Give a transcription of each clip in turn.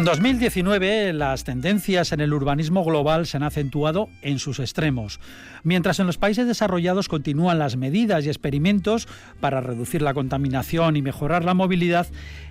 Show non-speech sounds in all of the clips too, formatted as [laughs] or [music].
En 2019 las tendencias en el urbanismo global se han acentuado en sus extremos. Mientras en los países desarrollados continúan las medidas y experimentos para reducir la contaminación y mejorar la movilidad,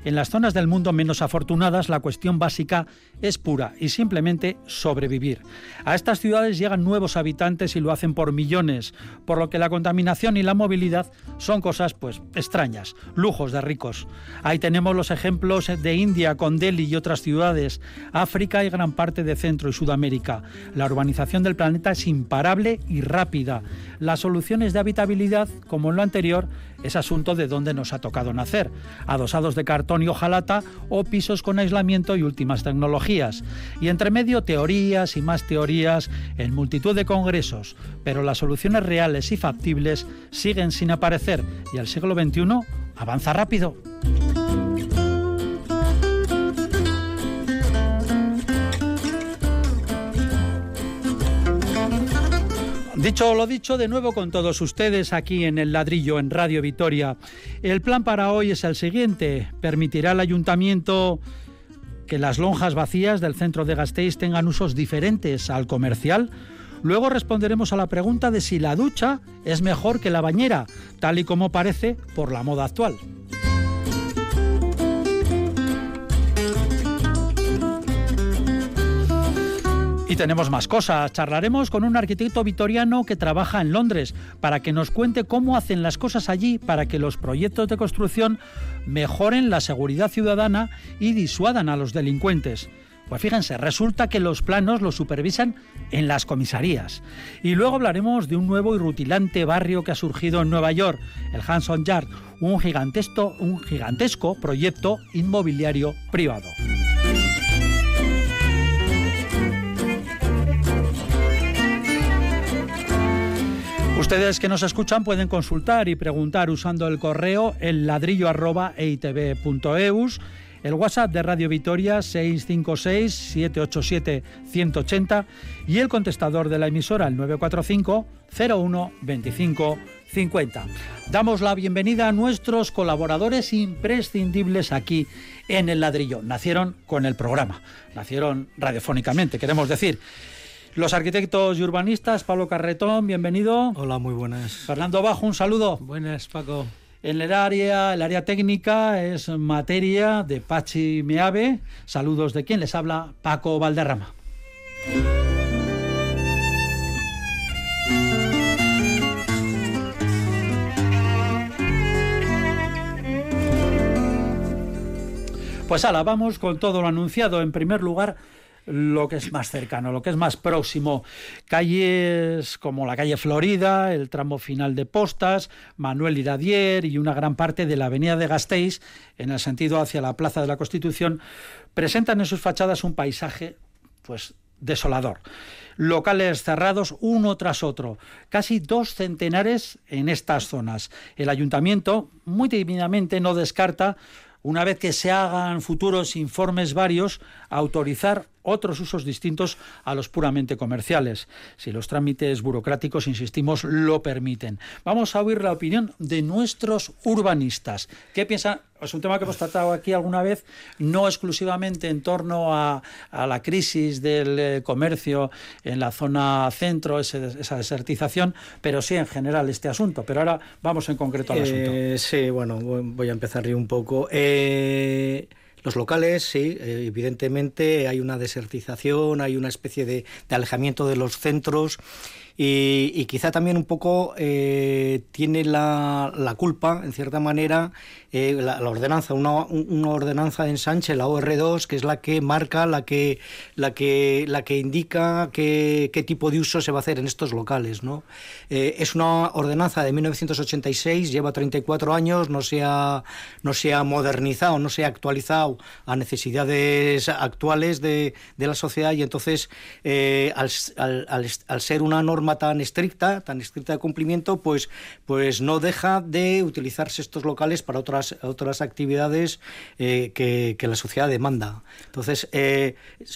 en las zonas del mundo menos afortunadas la cuestión básica es pura y simplemente sobrevivir. A estas ciudades llegan nuevos habitantes y lo hacen por millones, por lo que la contaminación y la movilidad son cosas pues extrañas, lujos de ricos. Ahí tenemos los ejemplos de India con Delhi y otras ciudades ciudades, África y gran parte de Centro y Sudamérica. La urbanización del planeta es imparable y rápida. Las soluciones de habitabilidad, como en lo anterior, es asunto de dónde nos ha tocado nacer. Adosados de cartón y hojalata o pisos con aislamiento y últimas tecnologías. Y entre medio teorías y más teorías en multitud de congresos. Pero las soluciones reales y factibles siguen sin aparecer y el siglo XXI avanza rápido. Dicho lo dicho, de nuevo con todos ustedes aquí en el ladrillo en Radio Vitoria. El plan para hoy es el siguiente. Permitirá al ayuntamiento que las lonjas vacías del centro de Gasteiz tengan usos diferentes al comercial. Luego responderemos a la pregunta de si la ducha es mejor que la bañera, tal y como parece por la moda actual. Y tenemos más cosas. Charlaremos con un arquitecto vitoriano que trabaja en Londres para que nos cuente cómo hacen las cosas allí para que los proyectos de construcción mejoren la seguridad ciudadana y disuadan a los delincuentes. Pues fíjense, resulta que los planos los supervisan en las comisarías. Y luego hablaremos de un nuevo y rutilante barrio que ha surgido en Nueva York, el Hanson Yard, un gigantesco, un gigantesco proyecto inmobiliario privado. Ustedes que nos escuchan pueden consultar y preguntar usando el correo el ladrillo el WhatsApp de Radio Vitoria 656-787-180 y el contestador de la emisora el 945 01 25 50. Damos la bienvenida a nuestros colaboradores imprescindibles aquí en el ladrillo. Nacieron con el programa, nacieron radiofónicamente, queremos decir. Los arquitectos y urbanistas, Pablo Carretón, bienvenido. Hola, muy buenas. Fernando Bajo, un saludo. Buenas, Paco. En el área, el área técnica es materia de Pachi Meave. Saludos de quien les habla, Paco Valderrama. Pues ala, vamos con todo lo anunciado. En primer lugar, lo que es más cercano, lo que es más próximo. Calles como la calle Florida, el tramo final de Postas, Manuel Iradier y una gran parte de la avenida de Gasteiz, en el sentido hacia la Plaza de la Constitución, presentan en sus fachadas un paisaje pues desolador. Locales cerrados uno tras otro, casi dos centenares en estas zonas. El ayuntamiento, muy tímidamente, no descarta una vez que se hagan futuros informes varios, autorizar otros usos distintos a los puramente comerciales, si los trámites burocráticos, insistimos, lo permiten. Vamos a oír la opinión de nuestros urbanistas. ¿Qué piensan? Es un tema que hemos tratado aquí alguna vez, no exclusivamente en torno a, la crisis del eh, comercio en la zona centro, esa desertización, pero sí en general este asunto. Pero ahora vamos en concreto al asunto. Eh, sí, bueno, voy a empezar un poco. Eh, los locales, sí, eh, evidentemente hay una desertización, hay una especie de, de alejamiento de los centros y, quizá también un poco eh, tiene la, la, culpa, en cierta manera, eh, la, ordenanza, una, una, ordenanza de ensanche, la OR2, que es la que marca, la que, la que, la que indica qué, tipo de uso se va a hacer en estos locales. ¿no? Eh, es una ordenanza de 1986, lleva 34 años, no se ha, no se modernizado, no se ha actualizado a necesidades actuales de, la sociedad y entonces eh, al, ser una norma tan estricta, tan estricta de cumplimiento, pues, pues no deja de utilizarse estos locales para otras, otras actividades eh, que, la sociedad demanda. Entonces, eh,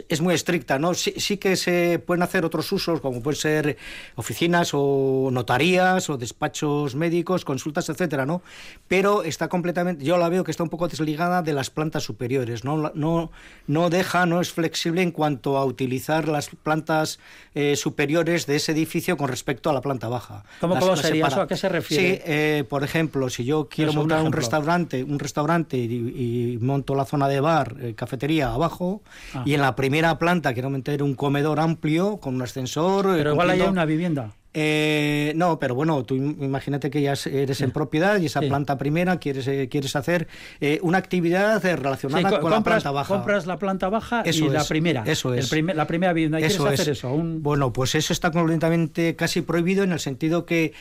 es, muy estricta, ¿no? Sí, sí que se pueden hacer otros usos, como pueden ser oficinas o notarías o despachos médicos, consultas, etcétera, ¿no? Pero está completamente, yo la veo que está un poco desligada de las plantas superiores, ¿no? No, no deja, no es flexible en cuanto a utilizar las plantas eh, superiores de ese edificio con respecto a la planta baja. ¿Cómo, sería eso? ¿A qué se refiere? Sí, eh, por ejemplo, si yo quiero montar un, restaurante, un restaurante y, monto la zona de bar, eh, cafetería abajo, y en la primera planta quiero meter un comedor amplio con un ascensor. Pero igual hay una vivienda. Eh, no, pero bueno, tú imagínate que ya eres en propiedad y esa planta primera quieres, eh, quieres hacer eh, una actividad relacionada con la planta baja. Compras la planta baja y la primera. Eso es. la primera vivienda. ¿Y eso quieres hacer eso? Bueno, pues eso está completamente casi prohibido en el sentido que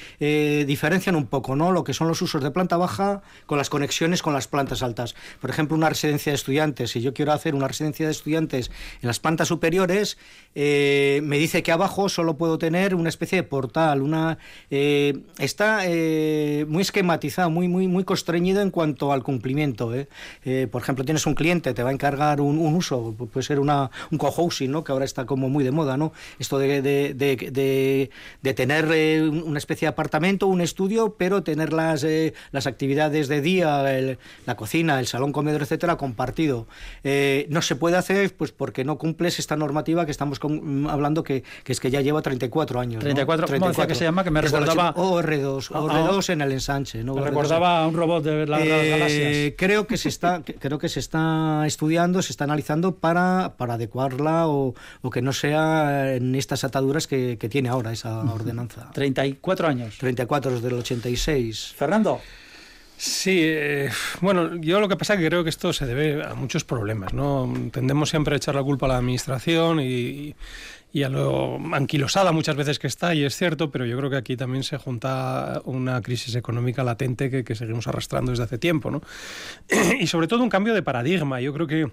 diferencian un poco ¿no? lo que son los usos de planta baja con las conexiones con las plantas altas. Por ejemplo, una residencia de estudiantes. Si yo quiero hacer una residencia de estudiantes en las plantas superiores, me dice que abajo solo puedo tener una especie de una eh, está eh, muy esquematizado, muy, muy, muy constreñido en cuanto al cumplimiento. ¿eh? por ejemplo, tienes un cliente, te va a encargar un, uso, puede ser una, un cohousing, ¿no? que ahora está como muy de moda, ¿no? Esto de, de, de, de, tener una especie de apartamento, un estudio, pero tener las, las actividades de día, la cocina, el salón comedor, etcétera, compartido. no se puede hacer pues porque no cumples esta normativa que estamos con, mm, hablando que, es que ya lleva 34 años. 34, ¿no? 34. que se llama, que me recordaba... OR2, ah, ah. en el ensanche. ¿no? Me recordaba a un robot de las eh, galaxias. Creo que, se está, [laughs] creo que se está estudiando, se está analizando para, para adecuarla o, o que no sea en estas ataduras que, que tiene ahora esa [laughs] ordenanza. 34 años. 34 desde el 86. Fernando. Sí, eh, bueno, yo lo que pasa es que creo que esto se debe a muchos problemas, ¿no? Tendemos siempre a echar la culpa a la administración y, y a lo anquilosada muchas veces que está, y es cierto, pero yo creo que aquí también se junta una crisis económica latente que, que seguimos arrastrando desde hace tiempo, ¿no? [clears throat] y sobre todo un cambio de paradigma. Yo creo que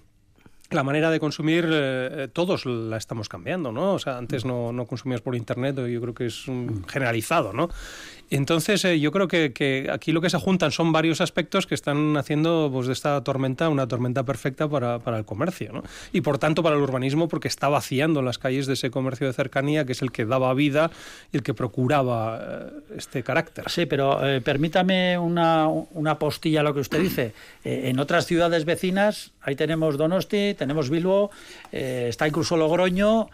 la manera de consumir eh, todos la estamos cambiando, ¿no? O sea, antes no, no consumías por internet, yo creo que es generalizado, ¿no? Entonces, eh, yo creo que, aquí lo que se juntan son varios aspectos que están haciendo pues, de esta tormenta una tormenta perfecta para, el comercio. ¿no? Y por tanto para el urbanismo, porque está vaciando las calles de ese comercio de cercanía que es el que daba vida y el que procuraba eh, este carácter. Sí, pero eh, permítame una, una, postilla a lo que usted dice. en otras ciudades vecinas, ahí tenemos Donosti, tenemos Bilbo, está incluso Logroño,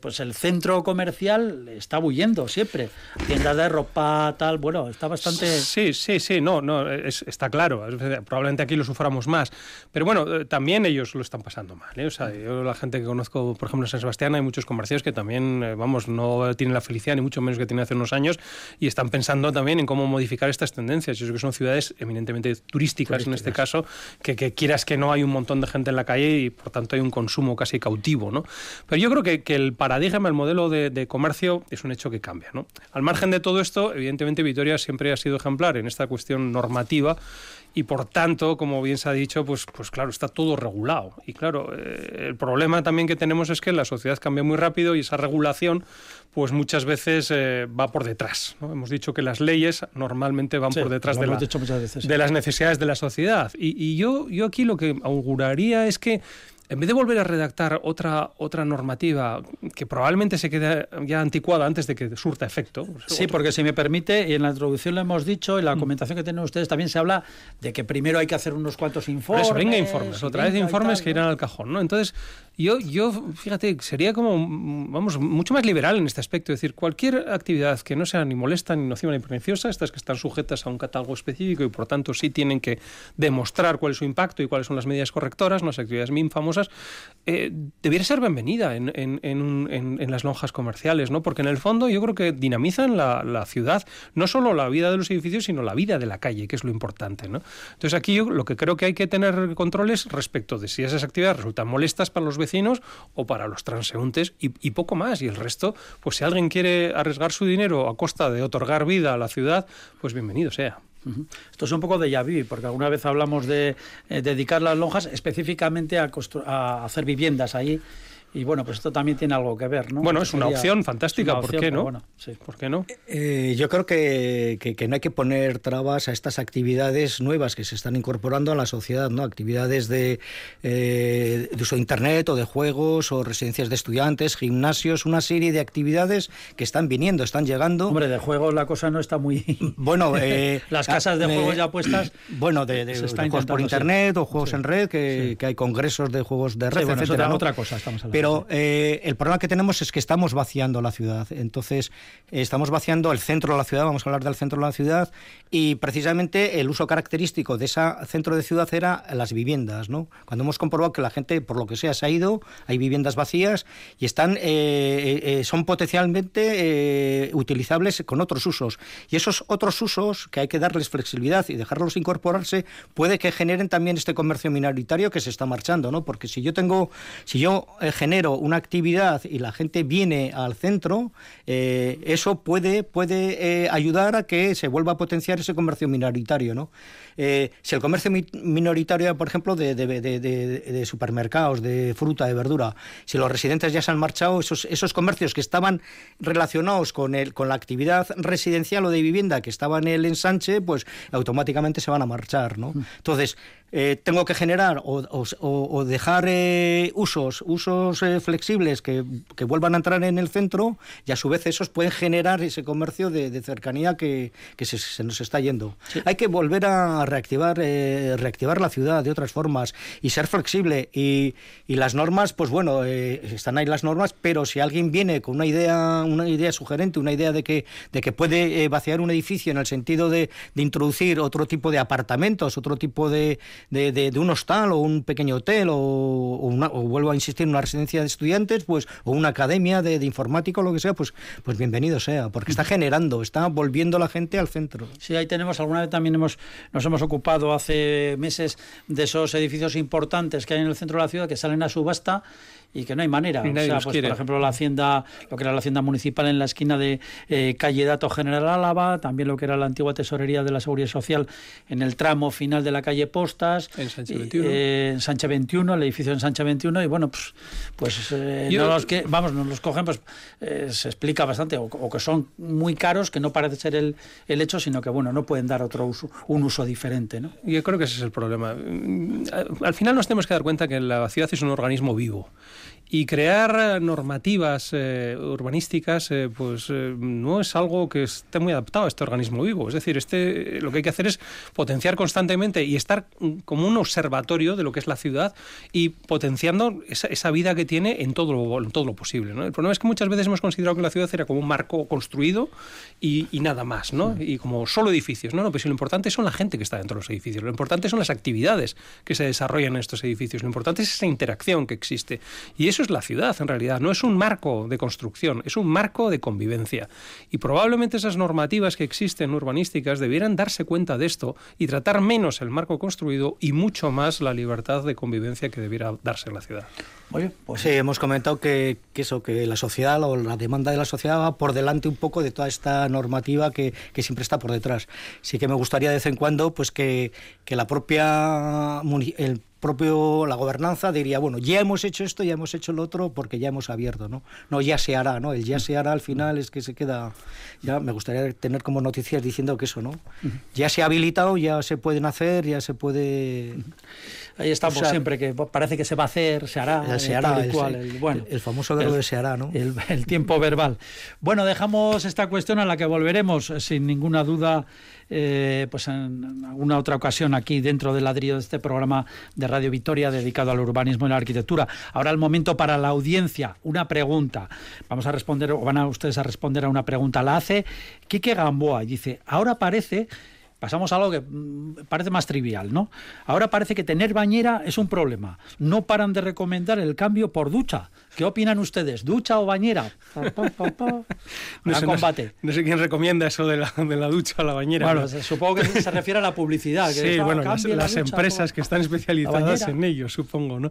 pues el centro comercial está bulliendo siempre. Tiendas de ropa tal, bueno, está bastante... Sí, sí, sí, no, no, está claro, probablemente aquí lo suframos más, pero bueno, eh, también ellos lo están pasando mal, ¿eh? o sea, yo la gente que conozco, por ejemplo, en San Sebastián, hay muchos comercios que también, eh, vamos, no tienen la felicidad, ni mucho menos que tienen hace unos años, y están pensando también en cómo modificar estas tendencias, yo creo que son ciudades eminentemente turísticas, en este caso, que, quieras que no hay un montón de gente en la calle y por tanto hay un consumo casi cautivo, ¿no? Pero yo creo que, que el paradigma, el modelo de, de comercio es un hecho que cambia, ¿no? Al margen de todo esto, evidentemente Vitoria siempre ha sido ejemplar en esta cuestión normativa y por tanto, como bien se ha dicho, pues, pues claro, está todo regulado. Y claro, eh, el problema también que tenemos es que la sociedad cambia muy rápido y esa regulación pues muchas veces eh, va por detrás. Hemos dicho que las leyes normalmente van por detrás de, de, las necesidades de la sociedad. Y, y, yo, yo aquí lo que auguraría es que en vez de volver a redactar otra, otra normativa que probablemente se quede ya anticuada antes de que surta efecto. Sí, porque si me permite, y en la introducción lo hemos dicho, y la mm. comentación que tienen ustedes también se habla de que primero hay que hacer unos cuantos informes. eso, venga informes, otra vez informes que irán al cajón, ¿no? Entonces, yo, yo, fíjate, sería como, vamos, mucho más liberal en este aspecto. Es decir, cualquier actividad que no sea ni molesta, ni nociva, ni perniciosa, estas que están sujetas a un catálogo específico y por tanto sí tienen que demostrar cuál es su impacto y cuáles son las medidas correctoras, las actividades muy famosas, eh, debiera ser bienvenida en, las lonjas comerciales, ¿no? Porque en el fondo yo creo que dinamizan la, la, ciudad, no solo la vida de los edificios, sino la vida de la calle, que es lo importante, ¿no? Entonces aquí yo lo que creo que hay que tener controles respecto de si esas actividades resultan molestas para los vecinos, o para los transeúntes y, poco más. Y el resto, pues si alguien quiere arriesgar su dinero a costa de otorgar vida a la ciudad, pues bienvenido sea. Esto es un poco de vu, porque alguna vez hablamos de eh, dedicar las lonjas específicamente a, a hacer viviendas ahí y bueno, pues esto también tiene algo que ver, ¿no? Bueno, es una opción fantástica, ¿por qué no? ¿Por qué no? Eh, yo creo que, que, no hay que poner trabas a estas actividades nuevas que se están incorporando a la sociedad, ¿no? Actividades de, eh, de uso de Internet o de juegos o residencias de estudiantes, gimnasios, una serie de actividades que están viniendo, están llegando. Hombre, de juegos la cosa no está muy... [laughs] Bueno, [laughs] eh, las casas de juegos ya puestas... [clears throat] Bueno, de, de, juegos por Internet o juegos en red, que, que, hay congresos de juegos de red, sí, otra cosa estamos hablando. Pero eh, el problema que tenemos es que estamos vaciando la ciudad. Entonces, estamos vaciando el centro de la ciudad, vamos a hablar del centro de la ciudad, y precisamente el uso característico de ese centro de ciudad era las viviendas. ¿no? Cuando hemos comprobado que la gente, por lo que sea, se ha ido, hay viviendas vacías y están, eh, eh, son potencialmente utilizables con otros usos. Y esos otros usos, que hay que darles flexibilidad y dejarlos incorporarse, puede que generen también este comercio minoritario que se está marchando. ¿no? Porque si yo tengo, si yo genero un una actividad y la gente viene al centro, eh, eso puede, puede eh, ayudar a que se vuelva a potenciar ese comercio minoritario. ¿no? Eh, si el comercio minoritario, por ejemplo, de, de, supermercados, de fruta, de verdura, si los residentes ya se han marchado, esos, esos comercios que estaban relacionados con, el, con la actividad residencial o de vivienda que estaba en el ensanche, pues automáticamente se van a marchar. ¿no? Mm. Entonces, eh, tengo que generar o, dejar eh, usos, usos eh, flexibles que, vuelvan a entrar en el centro y a su vez esos pueden generar ese comercio de, cercanía que, se, nos está yendo. Hay que volver a reactivar, reactivar la ciudad de otras formas y ser flexible. Y, las normas, pues bueno, están ahí las normas, pero si alguien viene con una idea, una idea sugerente, una idea de que, de que puede vaciar un edificio en el sentido de introducir otro tipo de apartamentos, otro tipo de de, de, un hostal o un pequeño hotel o, o, vuelvo a insistir, una residencia de estudiantes, pues o una academia de, de informática o lo que sea, pues, pues bienvenido sea, porque está generando, está volviendo la gente al centro. Sí, ahí tenemos, alguna vez también hemos, nos hemos ocupado hace meses de esos edificios importantes que hay en el centro de la ciudad que salen a subasta y que no hay manera. O sea, pues, por ejemplo, la hacienda, lo que era la hacienda municipal en la esquina de eh, calle Dato General Álava, también lo que era la antigua tesorería de la Seguridad Social en el tramo final de la calle Postas, en Sánchez 21, eh, en Sánchez 21 el edificio en Sánchez 21 y bueno, pues, pues eh, no los que, vamos, nos los cogen, pues se explica bastante, o, que son muy caros, que no parece ser el, el hecho, sino que bueno, no pueden dar otro uso, un uso diferente. ¿no? Yo creo que ese es el problema. Al final nos tenemos que dar cuenta que la ciudad es un organismo vivo y crear normativas eh, urbanísticas eh, pues eh, no es algo que esté muy adaptado a este organismo vivo. Es decir, este, lo que hay que hacer es potenciar constantemente y estar como un observatorio de lo que es la ciudad y potenciando esa, vida que tiene en todo lo, en todo lo posible. ¿no? El problema es que muchas veces hemos considerado que la ciudad era como un marco construido y, nada más, ¿no? Mm. y como solo edificios. No, no, pero lo importante son la gente que está dentro de los edificios, lo importante son las actividades que se desarrollan en estos edificios, lo importante es esa interacción que existe. Y eso es la ciudad, en realidad. No es un marco de construcción, es un marco de convivencia. Y probablemente esas normativas que existen urbanísticas debieran darse cuenta de esto y tratar menos el marco construido y mucho más la libertad de convivencia que debiera darse en la ciudad. Oye, pues sí, hemos comentado que, eso, que la sociedad o la demanda de la sociedad va por delante un poco de toda esta normativa que, que siempre está por detrás. Sí que me gustaría de vez en cuando pues que, que la propia el propio la gobernanza diría, bueno, ya hemos hecho esto, ya hemos hecho lo otro, porque ya hemos abierto, ¿no? No, ya se hará, ¿no? El ya se hará al final es que se queda, ya me gustaría tener como noticias diciendo que eso, ¿no? Ya se ha habilitado, ya se pueden hacer, ya se puede... Ahí estamos siempre, que parece que se va a hacer, se hará, se hará, el, bueno, el, famoso verbo de se hará, ¿no? El, el tiempo verbal. Bueno, dejamos esta cuestión a la que volveremos, sin ninguna duda, eh, pues en alguna otra ocasión aquí dentro del ladrillo de este programa de Radio Victoria dedicado al urbanismo y la arquitectura. Ahora el momento para la audiencia, una pregunta. Vamos a responder, o van a ustedes a responder a una pregunta. La hace Quique Gamboa y dice, ahora parece pasamos a algo que mm, parece más trivial, ¿no? Ahora parece que tener bañera es un problema. No paran de recomendar el cambio por ducha, ¿Qué opinan ustedes? ¿Ducha o bañera? [laughs] no, sé, combate. No, sé quién recomienda eso de la, de la ducha o la bañera. Bueno, supongo que se refiere a la publicidad. Que sí, bueno, las, empresas que están especializadas en ello, supongo, ¿no?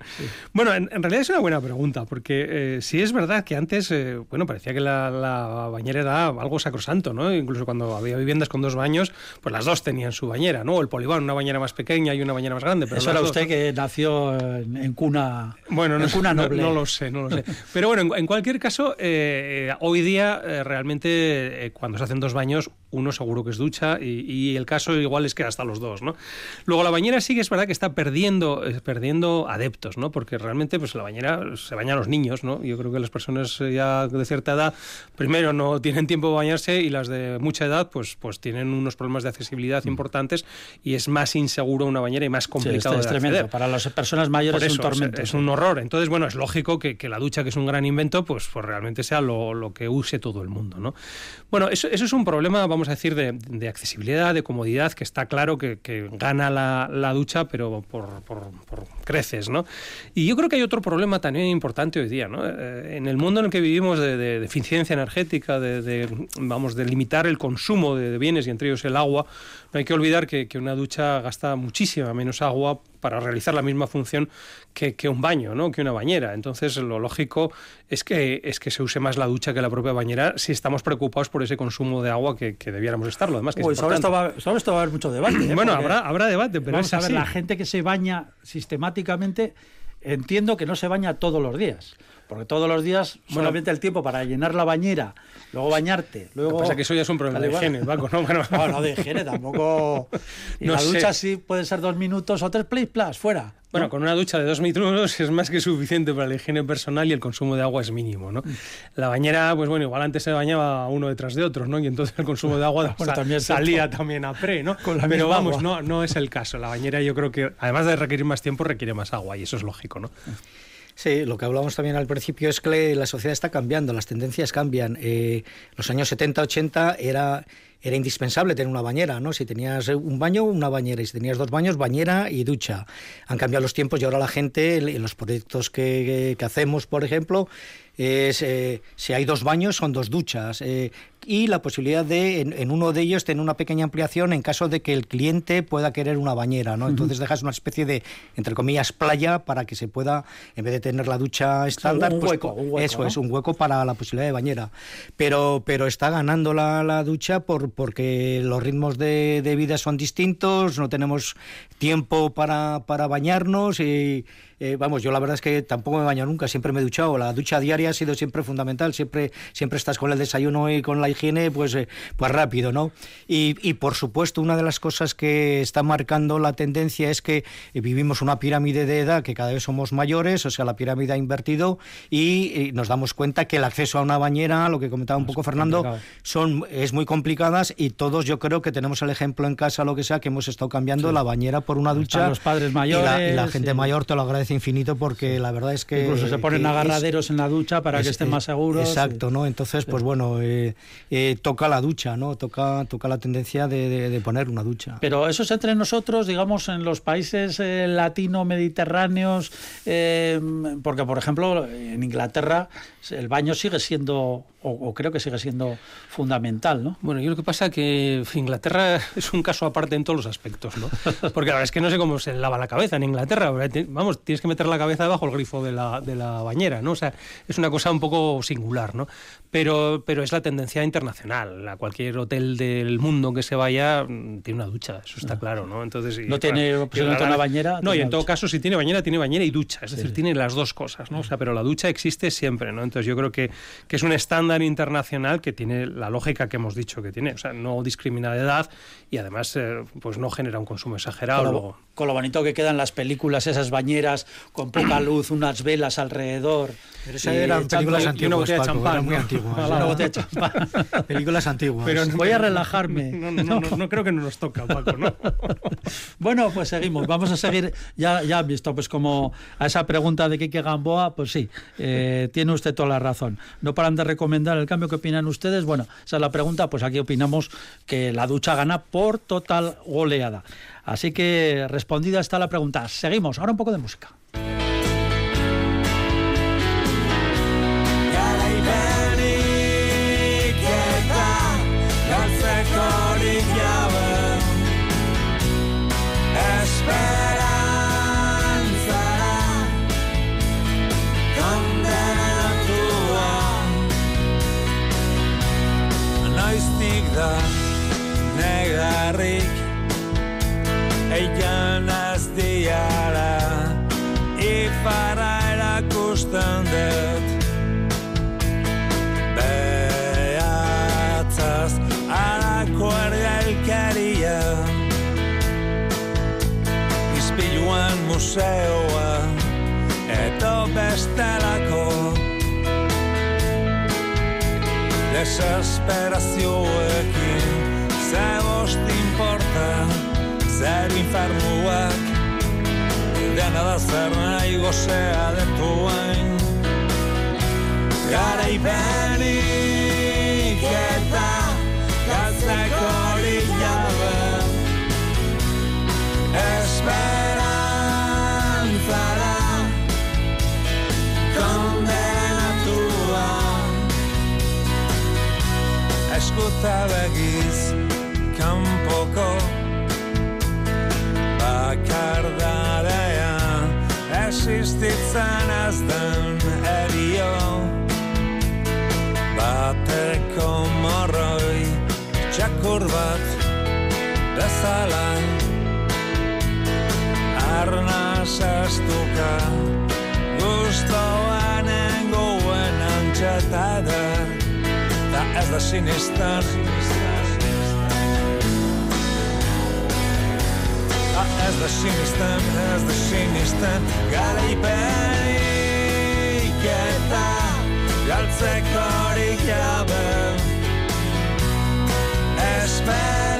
Bueno, en, realidad es una buena pregunta, porque eh, sí es verdad que antes, eh, bueno, parecía que la, la, bañera era algo sacrosanto, ¿no? Incluso cuando había viviendas con dos baños, pues las dos tenían su bañera, ¿no? El polibón, una bañera más pequeña y una bañera más grande. Pero eso era usted que nació en, cuna, bueno, en no, cuna noble. No, lo sé, no lo Pero bueno, en, cualquier caso, eh, hoy día realmente cuando se hacen dos baños, uno seguro que es ducha y, el caso igual es que hasta los dos, ¿no? Luego la bañera sí que es verdad que está perdiendo, perdiendo adeptos, ¿no? Porque realmente pues la bañera se bañan los niños, ¿no? Yo creo que las personas ya de cierta edad, primero no tienen tiempo de bañarse y las de mucha edad pues, pues tienen unos problemas de accesibilidad mm. importantes y es más inseguro una bañera y más complicado sí, es tremendo. Para las personas mayores es un tormento. Es, un horror. Entonces, bueno, es lógico que, la ducha, que es un gran invento, pues, pues realmente sea lo, lo que use todo el mundo, ¿no? Bueno, eso, eso es un problema, vamos a decir, de, accesibilidad, de comodidad, que está claro que, gana la, ducha, pero por, creces, ¿no? Y yo creo que hay otro problema también importante hoy día, ¿no? Eh, en el mundo en el que vivimos de, de, eficiencia energética, de, vamos, de limitar el consumo de, bienes y entre ellos el agua, no hay que olvidar que una ducha gasta muchísima menos agua para realizar la misma función que, que, un baño, ¿no? que una bañera. Entonces, lo lógico es que, es que se use más la ducha que la propia bañera si estamos preocupados por ese consumo de agua que, que debiéramos estarlo. Además, que pues sobre, esto va, sobre, esto va, a haber mucho debate. ¿eh? Bueno, habrá, habrá debate, pero vamos es así. a ver, la gente que se baña sistemáticamente, entiendo que no se baña todos los días. Porque todos los días bueno, solamente el tiempo para llenar la bañera, luego bañarte, luego... Lo que pasa que eso ya es un problema de higiene, Paco, ¿no? Bueno, [laughs] no, no de higiene, tampoco... [laughs] Y no la sé. ducha sí puede ser dos minutos o tres play plus, fuera. Bueno, ¿no? con una ducha de dos minutos es más que suficiente para la higiene personal y el consumo de agua es mínimo, ¿no? La bañera, pues bueno, igual antes se bañaba uno detrás de otro, ¿no? Y entonces el consumo de agua [laughs] bueno, también salía también a pre, ¿no? Con la Pero vamos, agua. no, no es el caso. La bañera yo creo que, además de requerir más tiempo, requiere más agua y eso es lógico, ¿no? Sí, lo que hablamos también al principio es que la sociedad está cambiando, las tendencias cambian. Eh, los años 70, 80 era, era indispensable tener una bañera, ¿no? Si tenías un baño, una bañera, y si tenías dos baños, bañera y ducha. Han cambiado los tiempos y ahora la gente, en los proyectos que, que, hacemos, por ejemplo, es, eh, si hay dos baños son dos duchas eh, y la posibilidad de en, en, uno de ellos tener una pequeña ampliación en caso de que el cliente pueda querer una bañera, ¿no? Entonces uh -huh. dejas una especie de entre comillas playa para que se pueda en vez de tener la ducha estándar, un pues, hueco, un hueco, eso ¿no? es un hueco para la posibilidad de bañera. Pero pero está ganando la, la ducha por porque los ritmos de, de vida son distintos, no tenemos tiempo para, para bañarnos y eh, vamos, yo la verdad es que tampoco me baño nunca, siempre me he duchado. La ducha diaria ha sido siempre fundamental, siempre, siempre estás con el desayuno y con la higiene, pues, eh, pues rápido, ¿no? Y, y, por supuesto, una de las cosas que está marcando la tendencia es que vivimos una pirámide de edad que cada vez somos mayores, o sea, la pirámide ha invertido y, y nos damos cuenta que el acceso a una bañera, lo que comentaba un poco Fernando, son, es muy complicadas y todos yo creo que tenemos el ejemplo en casa, lo que sea, que hemos estado cambiando sí. la bañera por una ducha. Están los padres mayores. Y la, y la gente sí. mayor te lo agradece infinito porque la verdad es que incluso se ponen agarraderos es, en la ducha para es, que estén más seguros exacto no entonces pues bueno eh, eh, toca la ducha no toca toca la tendencia de, de, de, poner una ducha. Pero eso es entre nosotros digamos en los países eh, latino mediterráneos eh, porque por ejemplo en Inglaterra el baño sigue siendo o, creo que sigue siendo fundamental, ¿no? Bueno, yo lo que pasa es que Inglaterra [laughs] es un caso aparte en todos los aspectos, ¿no? Porque la verdad es que no sé cómo se lava la cabeza en Inglaterra. Vamos, tienes que meter la cabeza debajo del grifo de la, de la bañera, ¿no? O sea, es una cosa un poco singular, ¿no? Pero, pero es la tendencia internacional. A cualquier hotel del mundo que se vaya mm, tiene una ducha, eso está claro, ¿no? Entonces, no tiene bueno, una bañera. No, y en todo caso, si tiene bañera, tiene bañera y ducha. Es decir, sí. tiene las dos cosas, ¿no? O sea, pero la ducha existe siempre, ¿no? Entonces yo creo que, que es un estándar internacional que tiene la lógica que hemos dicho que tiene, o sea, no discrimina de edad y además eh, pues no genera un consumo exagerado. Con lo, luego. con lo bonito que quedan las películas, esas bañeras con poca luz, unas velas alrededor. Pero esas eran películas antiguas, Paco, champán, muy ¿no? antiguas. Una botella de champán. [laughs] películas antiguas. Pero voy a relajarme. No, creo que no nos toca, Paco, ¿no? [laughs] bueno, pues seguimos. Vamos a seguir. Ya, ya han visto, pues como a esa pregunta de Kike Gamboa, pues sí, eh, tiene usted toda la razón. No paran de recomendar el cambio. ¿Qué opinan ustedes? Bueno, esa es la pregunta. Pues aquí opinamos que la ducha gana por total goleada. Así que respondida está la pregunta. Seguimos. Ahora un poco de música. erosten dut Beatzaz Arako erga elkaria. Izpiluan museoa Eto bestelako. Desesperazioekin Zer bost importa Zer infernuak dena da zer nahi gozea detuen Garaipenik eta galtzeko hori jabe. Esperantzara kondenatua. Eskuta begiz kanpoko bakardarea existitzen ez den erio bateko morroi txakur bat bezala. Arnaz estuka gustoan engoen antxeta eder da ez da sinistan ez da sinisten, ez da sinisten Garaipenik eta galtzeko hori jabe Espera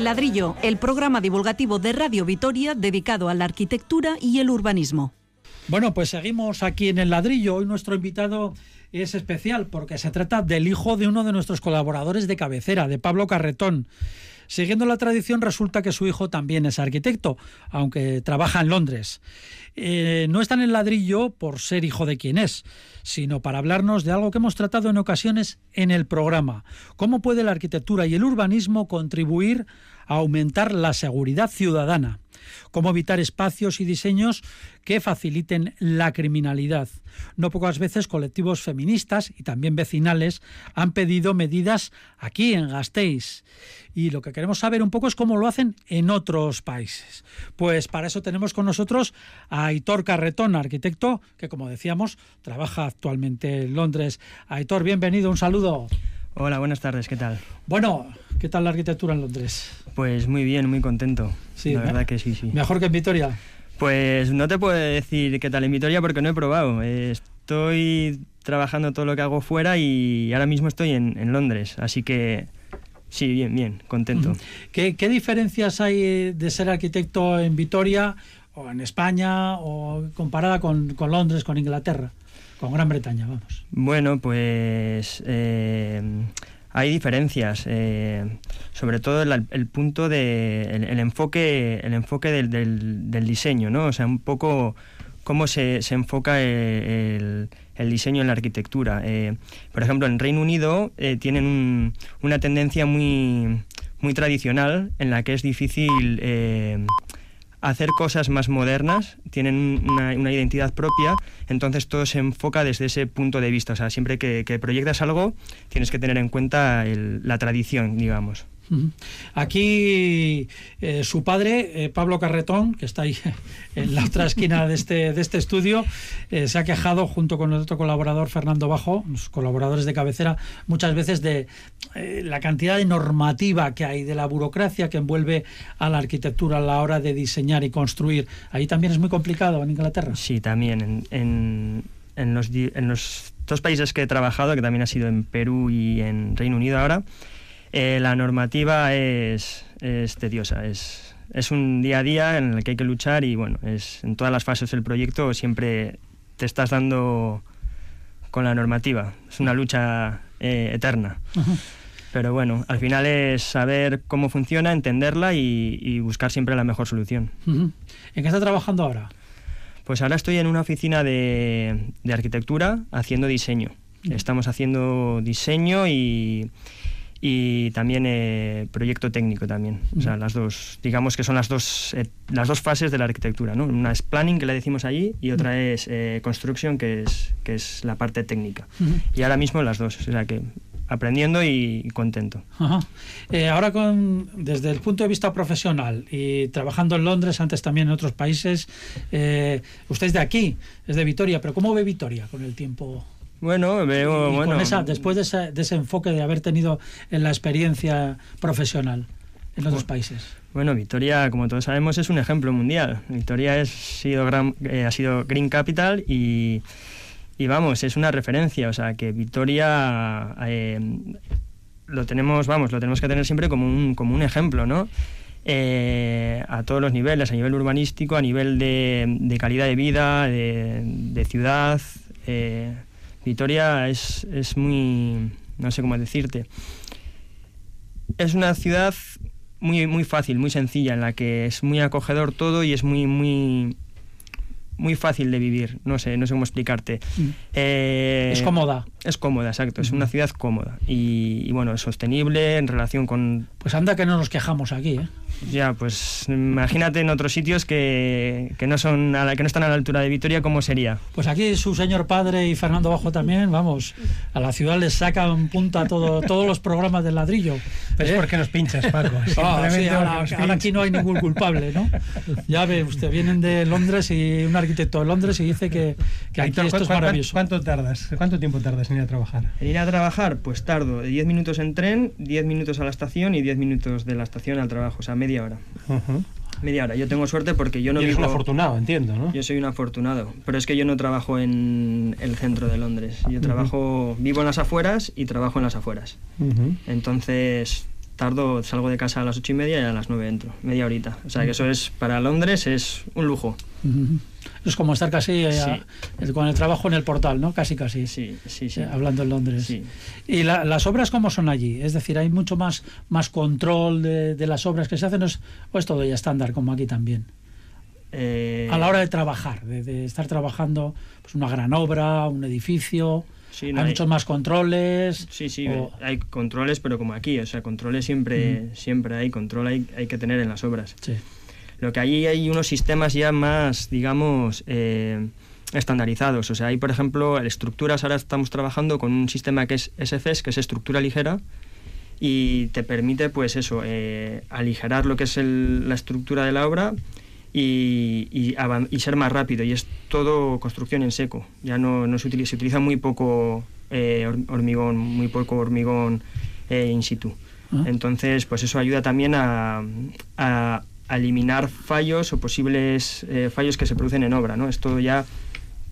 El ladrillo, el programa divulgativo de Radio Vitoria dedicado a la arquitectura y el urbanismo. Bueno, pues seguimos aquí en el ladrillo. Hoy nuestro invitado es especial porque se trata del hijo de uno de nuestros colaboradores de cabecera, de Pablo Carretón. Siguiendo la tradición, resulta que su hijo también es arquitecto, aunque trabaja en Londres. Eh, no está en el ladrillo por ser hijo de quien es, sino para hablarnos de algo que hemos tratado en ocasiones en el programa. ¿Cómo puede la arquitectura y el urbanismo contribuir a aumentar la seguridad ciudadana? Cómo evitar espacios y diseños que faciliten la criminalidad. No pocas veces colectivos feministas y también vecinales han pedido medidas aquí en Gasteiz. Y lo que queremos saber un poco es cómo lo hacen en otros países. Pues para eso tenemos con nosotros a Aitor Carretón, arquitecto, que como decíamos, trabaja actualmente en Londres. Aitor, bienvenido, un saludo. Hola, buenas tardes, ¿qué tal? Bueno, ¿qué tal la arquitectura en Londres? Pues muy bien, muy contento. Sí, la verdad que sí, sí. Mejor que en Vitoria. Pues no te puedo decir qué tal en Vitoria porque no he probado. Estoy trabajando todo lo que hago fuera y ahora mismo estoy en, en Londres, así que sí, bien, bien, contento. ¿Qué, qué diferencias hay eh, de ser arquitecto en Vitoria o en España o comparada con, con Londres, con Inglaterra, con Gran Bretaña, vamos? Bueno, pues eh, hay diferencias, eh, sobre todo el, punto de el, enfoque, el enfoque del, diseño, ¿no? O sea, un poco cómo se, se enfoca el, el diseño en la arquitectura. Eh, por ejemplo, en Reino Unido eh, tienen un- una tendencia muy muy tradicional en la que es difícil hacer cosas más modernas, tienen una, una identidad propia, entonces todo se enfoca desde ese punto de vista. O sea, siempre que, que proyectas algo, tienes que tener en cuenta el- la tradición, digamos. Aquí eh, su padre, eh, Pablo Carretón, que está ahí [laughs] en la otra esquina de este, de este estudio, eh, se ha quejado junto con el otro colaborador, Fernando Bajo, los colaboradores de cabecera, muchas veces de la cantidad de normativa que hay, de la burocracia que envuelve a la arquitectura a la hora de diseñar y construir. Ahí también es muy complicado en Inglaterra. Sí, también en, en- los, en los dos países que he trabajado, que también ha sido en Perú y en Reino Unido ahora, eh, la normativa es, es tediosa, es, es un día a día en el que hay que luchar y bueno, es en todas las fases del proyecto siempre te estás dando con la normativa, es una lucha eh, eterna. Pero bueno, al final es saber cómo funciona, entenderla y, y buscar siempre la mejor solución. ¿En qué está trabajando ahora? Pues ahora estoy en una oficina de, de arquitectura haciendo diseño. Estamos haciendo diseño y, y también eh, proyecto técnico también. O sea, las dos, digamos que son las dos, eh, las dos fases de la arquitectura. ¿no? Una es planning, que le decimos allí, y otra es eh, construction, que es, que es la parte técnica. Y ahora mismo las dos. O sea que aprendiendo y, contento. Eh, ahora, con, desde el punto de vista profesional y trabajando en Londres, antes también en otros países, eh, usted es de aquí, es de Vitoria, pero ¿cómo ve Vitoria con el tiempo? Bueno, veo, bueno. después de ese, de ese, enfoque de haber tenido en la experiencia profesional en otros países. Bueno, Vitoria, como todos sabemos, es un ejemplo mundial. Vitoria es, sido gran, eh, ha sido Green Capital y, y, vamos, es una referencia. O sea, que Vitoria eh, lo tenemos, vamos, lo tenemos que tener siempre como un, como un ejemplo, ¿no? Eh, a todos los niveles, a nivel urbanístico, a nivel de, de calidad de vida, de, de ciudad. Vitoria es, es muy, no sé cómo decirte, es una ciudad muy, muy fácil, muy sencilla, en la que es muy acogedor todo y es muy, muy, muy fácil de vivir. No sé, no sé cómo explicarte. Mm. Eh, es cómoda. Es cómoda, exacto. Es una ciudad cómoda. Y, y, bueno, es sostenible en relación con... Pues anda que no nos quejamos aquí, ¿eh? Ya, pues imagínate en otros sitios que, que no son a la, que no están a la altura de Vitoria, ¿cómo sería? Pues aquí su señor padre y Fernando Bajo también, vamos, a la ciudad les sacan punta todo, todos los programas del ladrillo. Pero es ¿Eh? porque nos pinchas, Paco. [laughs] Ah, ahora, aquí no hay ningún culpable, ¿no? Ya ve, usted vienen de Londres y un arquitecto de Londres y dice que, que aquí esto es maravilloso. ¿Cuánto tardas? ¿Cuánto tiempo tardas en ir a trabajar? En ir a trabajar, pues tardo 10 minutos en tren, 10 minutos a la estación y 10 minutos de la estación al trabajo, o sea, media media hora. Media hora. Yo tengo suerte porque yo no y eres un afortunado, entiendo, ¿no? Yo soy un afortunado, pero es que yo no trabajo en el centro de Londres. Yo trabajo, vivo en las afueras y trabajo en las afueras. Entonces tardo, salgo de casa a las ocho y media y a las nueve entro, media horita. O sea que eso es, para Londres es un lujo. Es como estar casi eh, con el trabajo en el portal, ¿no? Casi, casi. Sí, sí, sí. hablando en Londres. ¿Y las obras cómo son allí? Es decir, ¿hay mucho más, más control de, las obras que se hacen o es todo ya estándar como aquí también? Eh, a la hora de trabajar, de, estar trabajando pues una gran obra, un edificio... hay, muchos más controles. Sí, sí, hay controles, pero como aquí, o sea, controles siempre, siempre hay, control hay, hay que tener en las obras. Sí. Lo que allí hay unos sistemas ya más, digamos, eh, estandarizados. O sea, hay, por ejemplo, estructuras, ahora estamos trabajando con un sistema que es SFS, que es estructura ligera, y te permite, pues eso, eh, aligerar lo que es la estructura de la obra y, y, ser más rápido. Y es todo construcción en seco. Ya no, no se, utiliza, se utiliza muy poco eh, hormigón, muy poco hormigón in situ. Ah. Entonces, pues eso ayuda también a, eliminar fallos o posibles eh, fallos que se producen en obra. ¿no? Es todo ya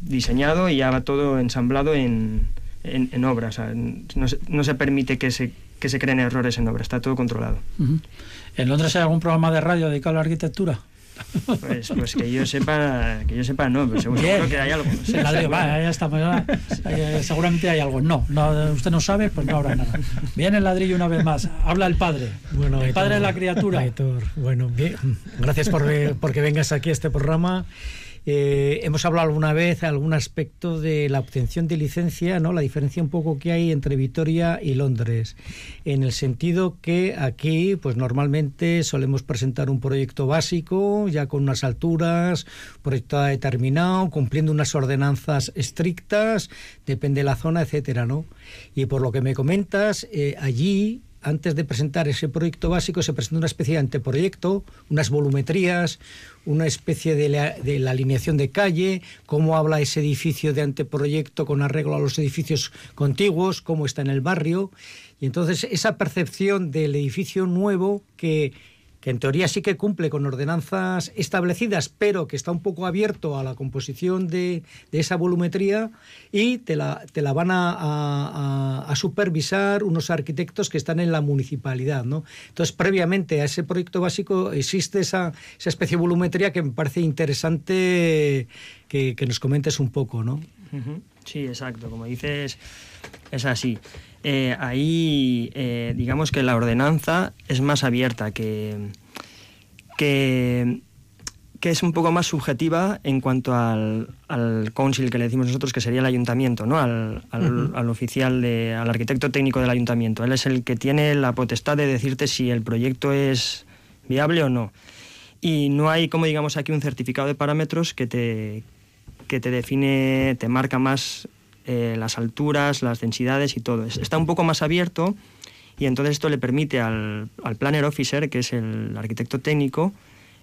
diseñado y ya va todo ensamblado en, en, obra. O sea, no, se, no, se, permite que se, que se creen errores en obra, está todo controlado. ¿En Londres hay algún programa de radio dedicado a la arquitectura? Pues, pues que yo sepa, que yo sepa no, pero seguro, que hay algo. ya está, pues eh, seguramente hay algo. No, no, usted no sabe, pues no habrá nada. Viene el ladrillo una vez más. Habla el padre. Bueno, el padre de la criatura. bueno, bien. Gracias por porque vengas aquí a este programa. Eh, hemos hablado alguna vez algún aspecto de la obtención de licencia, ¿no? La diferencia un poco que hay entre Vitoria y Londres, en el sentido que aquí, pues normalmente solemos presentar un proyecto básico, ya con unas alturas, proyecto determinado, cumpliendo unas ordenanzas estrictas, depende de la zona, etcétera, ¿no? Y por lo que me comentas, eh, allí antes de presentar ese proyecto básico, se presenta una especie de anteproyecto, unas volumetrías, una especie de la, alineación de calle, cómo habla ese edificio de anteproyecto con arreglo a los edificios contiguos, cómo está en el barrio. Y entonces esa percepción del edificio nuevo que que en teoría sí que cumple con ordenanzas establecidas, pero que está un poco abierto a la composición de, esa volumetría y te la, te la van a, supervisar unos arquitectos que están en la municipalidad. ¿no? Entonces, previamente a ese proyecto básico existe esa, esa especie de volumetría que me parece interesante que, nos comentes un poco. ¿no? Sí, exacto. Como dices, es así. Eh, ahí eh, digamos que la ordenanza es más abierta, que, que, es un poco más subjetiva en cuanto al, al council que le decimos nosotros, que sería el ayuntamiento, ¿no? al, al, oficial, de, al arquitecto técnico del ayuntamiento. Él es el que tiene la potestad de decirte si el proyecto es viable o no. Y no hay, como digamos aquí, un certificado de parámetros que te, que te define, te marca más eh, las alturas, las densidades y todo. Está un poco más abierto y entonces esto le permite al, al planner officer, que es el arquitecto técnico,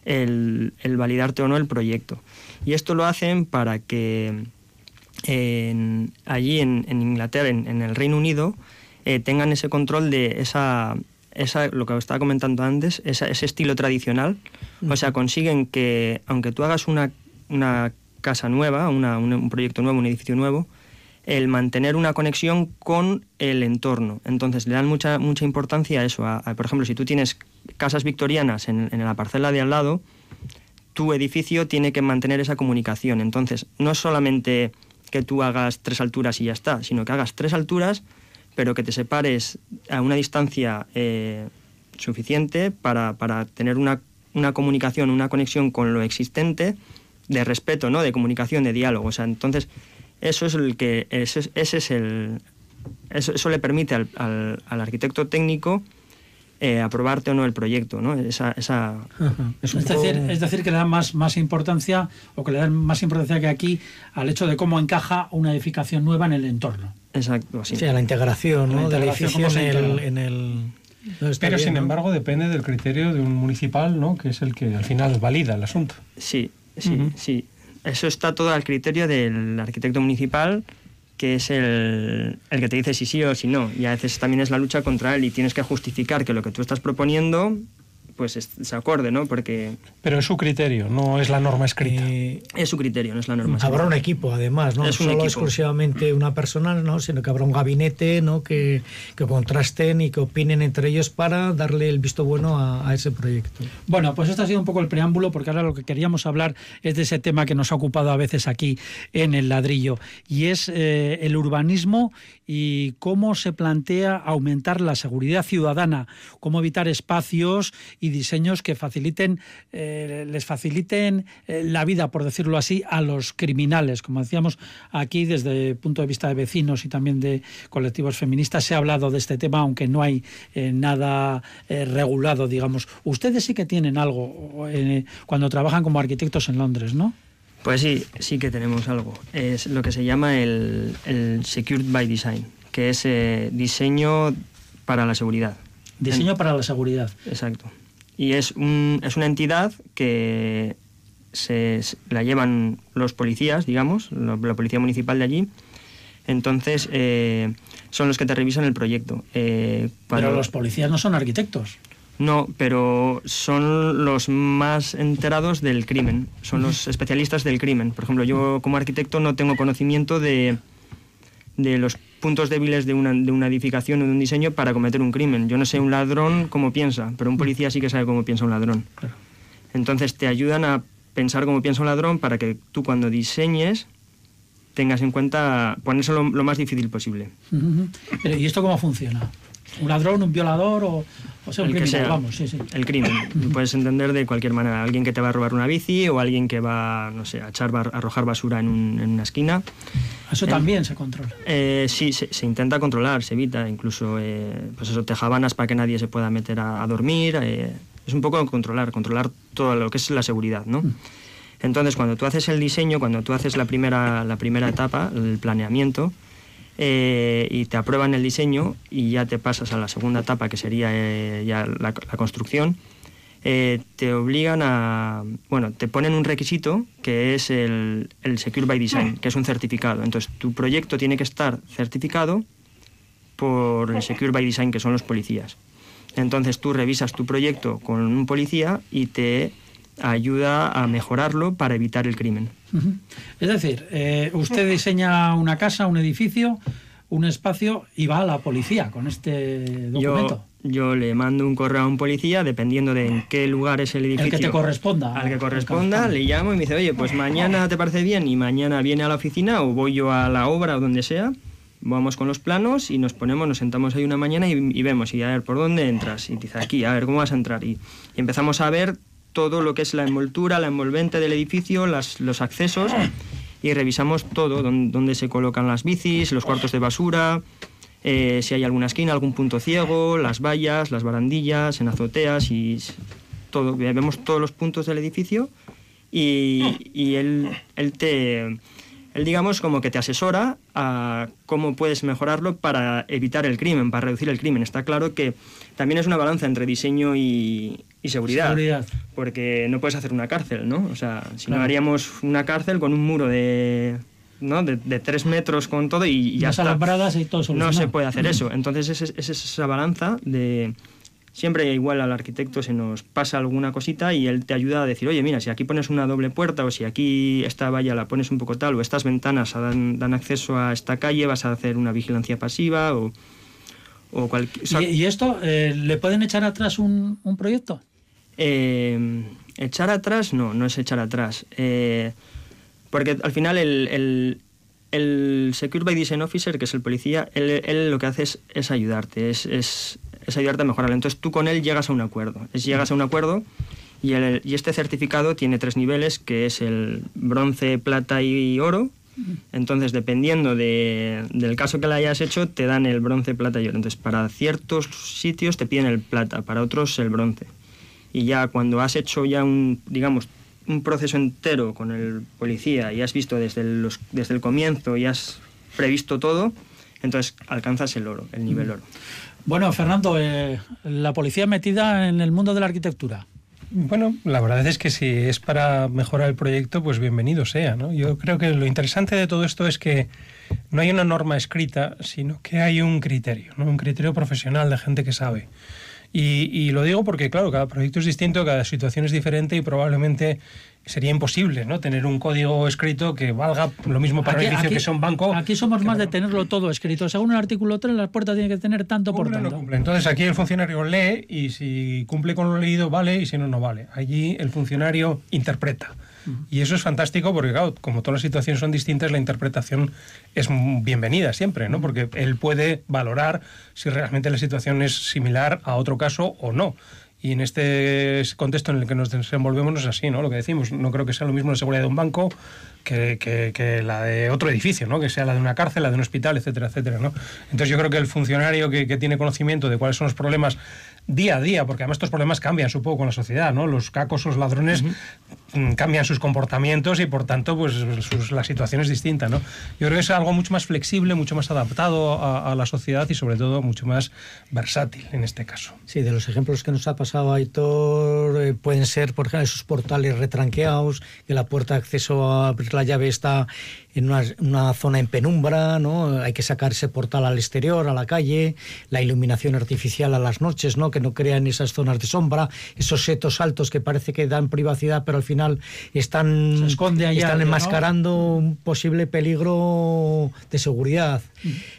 el, el, validarte o no el proyecto. Y esto lo hacen para que allí en, Inglaterra, en, el Reino Unido, eh, tengan ese control de esa, esa, lo que estaba comentando antes, ese estilo tradicional. O sea, consiguen que, aunque tú hagas una, una casa nueva, un proyecto nuevo, un edificio nuevo, el mantener una conexión con el entorno. Entonces le dan mucha, mucha importancia a eso. por ejemplo, si tú tienes casas victorianas en, en, la parcela de al lado, tu edificio tiene que mantener esa comunicación. Entonces, no es solamente que tú hagas tres alturas y ya está, sino que hagas tres alturas, pero que te separes a una distancia eh, suficiente para, para tener una, una, comunicación, una conexión con lo existente, de respeto, ¿no? de comunicación, de diálogo. O sea, entonces, eso es el que. Ese, ese es el. Eso, eso, le permite al, al, al arquitecto técnico eh, aprobarte o no el proyecto, ¿no? Esa, esa es, decir, es decir, que le dan más, más importancia o que le dan más importancia que aquí al hecho de cómo encaja una edificación nueva en el entorno. Exacto, así. Sí, a la integración, ¿no? del edificio en el, Pero sin embargo depende del criterio de un municipal, ¿no? Que es el que al final valida el asunto. Sí, sí, sí. Eso está todo al criterio del arquitecto municipal que es el, el, que te dice si sí o si no. Y a veces también es la lucha contra él y tienes que justificar que lo que tú estás proponiendo pues se acorde, ¿no? Porque... Pero es su criterio, no es la norma escrita. Eh, es su criterio, no es la norma escrita. Habrá un equipo, además, ¿no? Solo exclusivamente una persona, ¿no? Sino que habrá un gabinete, ¿no? Que, que contrasten y que opinen entre ellos para darle el visto bueno a, a, ese proyecto. Bueno, pues este ha sido un poco el preámbulo, porque ahora lo que queríamos hablar es de ese tema que nos ha ocupado a veces aquí en el ladrillo, y es eh, el urbanismo y cómo se plantea aumentar la seguridad ciudadana, cómo evitar espacios y diseños que faciliten, eh, les faciliten eh, la vida, por decirlo así, a los criminales. Como decíamos aquí, desde el punto de vista de vecinos y también de colectivos feministas, se ha hablado de este tema, aunque no hay eh, nada regulado, digamos. Ustedes sí que tienen algo cuando trabajan como arquitectos en Londres, ¿no? Pues sí, sí que tenemos algo. Es lo que se llama el, el Secured by Design, que es diseño para la seguridad. Diseño para la seguridad. Exacto y es, un, es una entidad que se, la llevan los policías, digamos, la, policía municipal de allí. Entonces, eh, son los que te revisan el proyecto. Eh, pero los policías no son arquitectos. No, pero son los más enterados del crimen, son los especialistas del crimen. Por ejemplo, yo como arquitecto no tengo conocimiento de, de los puntos débiles de una, de una edificación o de un diseño para cometer un crimen. Yo no sé un ladrón cómo piensa, pero un policía sí que sabe cómo piensa un ladrón. Entonces te ayudan a pensar cómo piensa un ladrón para que tú cuando diseñes tengas en cuenta ponerse lo, más difícil posible. ¿Y esto cómo funciona? Un ladrón, un violador o, o sea, un el criminal, vamos, sí, sí. El crimen. [laughs] Puedes entender de cualquier manera. Alguien que te va a robar una bici o alguien que va, no sé, a, echar, a arrojar basura en, una esquina. ¿Eso también se controla? Eh, sí, se, intenta controlar, se evita. Incluso, eh, pues eso, tejabanas para que nadie se pueda meter a, dormir. Eh, es un poco controlar, controlar todo lo que es la seguridad, ¿no? Mm. Entonces, cuando tú haces el diseño, cuando tú haces la primera, la primera etapa, el planeamiento, eh, y te aprueban el diseño y ya te pasas a la segunda etapa que sería eh, ya la, construcción, eh, te obligan a, bueno, te ponen un requisito que es el, el Secure by Design, que es un certificado. Entonces tu proyecto tiene que estar certificado por el Secure by Design, que son los policías. Entonces tú revisas tu proyecto con un policía y te ayuda a mejorarlo para evitar el crimen. Es decir, eh, usted diseña una casa, un edificio, un espacio y va a la policía con este documento. Yo, le mando un correo a un policía, dependiendo de en qué lugar es el edificio. El que te corresponda. Al que corresponda, le llamo y me dice, oye, pues mañana te parece bien y mañana viene a la oficina o voy yo a la obra o donde sea. Vamos con los planos y nos ponemos, nos sentamos ahí una mañana y, vemos, y a ver, ¿por dónde entras? Y dice, aquí, a ver, ¿cómo vas a entrar? y empezamos a ver todo lo que es la envoltura, la envolvente del edificio, los accesos y revisamos todo, donde, se colocan las bicis, los cuartos de basura, eh, si hay alguna esquina, algún punto ciego, las vallas, las barandillas, en azoteas y todo. Vemos todos los puntos del edificio y, él, te, él, digamos, como que te asesora a cómo puedes mejorarlo para evitar el crimen, para reducir el crimen. Está claro que también es una balanza entre diseño y, seguridad, Seguridad. Porque no puedes hacer una cárcel, ¿no? O sea, si Claro. no haríamos una cárcel con un muro de, ¿no? de, de tres metros con todo y, y ya está. y todo No se puede hacer eso. Entonces es, es esa balanza de... Siempre igual al arquitecto se nos pasa alguna cosita y él te ayuda a decir, oye, mira, si aquí pones una doble puerta o si aquí esta valla la pones un poco tal o estas ventanas dan, dan acceso a esta calle, vas a hacer una vigilancia pasiva o, o cualquier... ¿Y, y esto eh, le pueden echar atrás un, un proyecto? Eh, echar atrás, no, no es echar atrás. Eh, porque al final el, el, el Secure by Design Officer, que es el policía, él, él lo que hace es, es ayudarte, es, es, es ayudarte a mejorarlo. Entonces tú con él llegas a un acuerdo. Es, llegas a un acuerdo y, el- y este certificado tiene tres niveles, que es el bronce, plata y oro. Entonces, dependiendo de- del caso que le hayas hecho, te dan el bronce, plata y oro. Entonces, para ciertos sitios te piden el plata, para otros el bronce. Y ya cuando has hecho ya un, digamos, un proceso entero con el policía y has visto desde, los, desde el comienzo y has previsto todo, entonces alcanzas el oro, el nivel oro. Bueno, Fernando, eh, la policía metida en el mundo de la arquitectura. Bueno, la verdad es que si es para mejorar el proyecto, pues bienvenido sea, ¿no? Yo creo que lo interesante de todo esto es que no hay una norma escrita, sino que hay un criterio, ¿no? Un criterio profesional de gente que sabe. Y, y lo digo porque, claro, cada proyecto es distinto, cada situación es diferente y probablemente sería imposible, ¿no? Tener un código escrito que valga lo mismo para un edificio que sea un banco. aquí somos más de tenerlo todo escrito. Según el artículo 3, la puerta tiene que tener tanto por no tanto. cumple. Entonces aquí el funcionario lee y si cumple con lo leído vale y si no, no vale. Allí el funcionario interpreta. Y eso es fantástico porque, claro, como todas las situaciones son distintas, la interpretación es bienvenida siempre, ¿no? Porque él puede valorar si realmente la situación es similar a otro caso o no. Y en este contexto en el que nos desenvolvemos no es así, ¿no? Lo que decimos, no creo que sea lo mismo la seguridad de un banco que, que- que la de otro edificio, ¿no? Que sea la de una cárcel, la de un hospital, etcétera, etcétera, ¿no? Entonces yo creo que el funcionario que, que tiene conocimiento de cuáles son los problemas día a día, porque además estos problemas cambian, supongo, con la sociedad, ¿no? Los cacos, los ladrones mm, cambian sus comportamientos y por tanto, pues sus- la situación es distinta, ¿no? Yo creo que es algo mucho más flexible, mucho más adaptado a, a la sociedad y sobre todo mucho más versátil en este caso. Sí, de los ejemplos que nos ha pasado Aitor, eh, pueden ser, por ejemplo, esos portales retranqueados, que la puerta de acceso a abrir la llave está en una, una zona en penumbra, ¿no? Hay que sacar ese portal al exterior, a la calle, la iluminación artificial a las noches, ¿no? Que no crean esas zonas de sombra, esos setos altos que parece que dan privacidad, pero al final están, Se esconde allá, están ¿no? enmascarando un posible peligro de seguridad.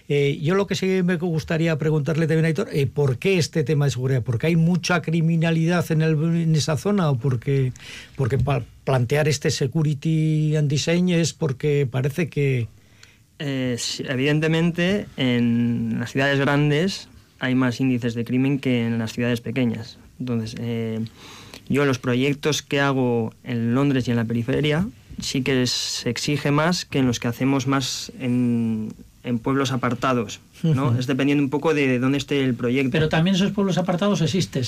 Eh, yo lo que sí me gustaría preguntarle también a Aitor, eh, ¿por qué este tema de seguridad? ¿Porque hay mucha criminalidad en, el- en esa zona o porque, porque pa- plantear este security and design es porque parece que... Eh, evidentemente, en las ciudades grandes hay más índices de crimen que en las ciudades pequeñas. Entonces, eh, yo los proyectos que hago en Londres y en la periferia sí que se exige más que en los que hacemos más en, en pueblos apartados. ¿no? Ujú. Es dependiendo un poco de dónde esté el proyecto. Pero también esos pueblos apartados existen.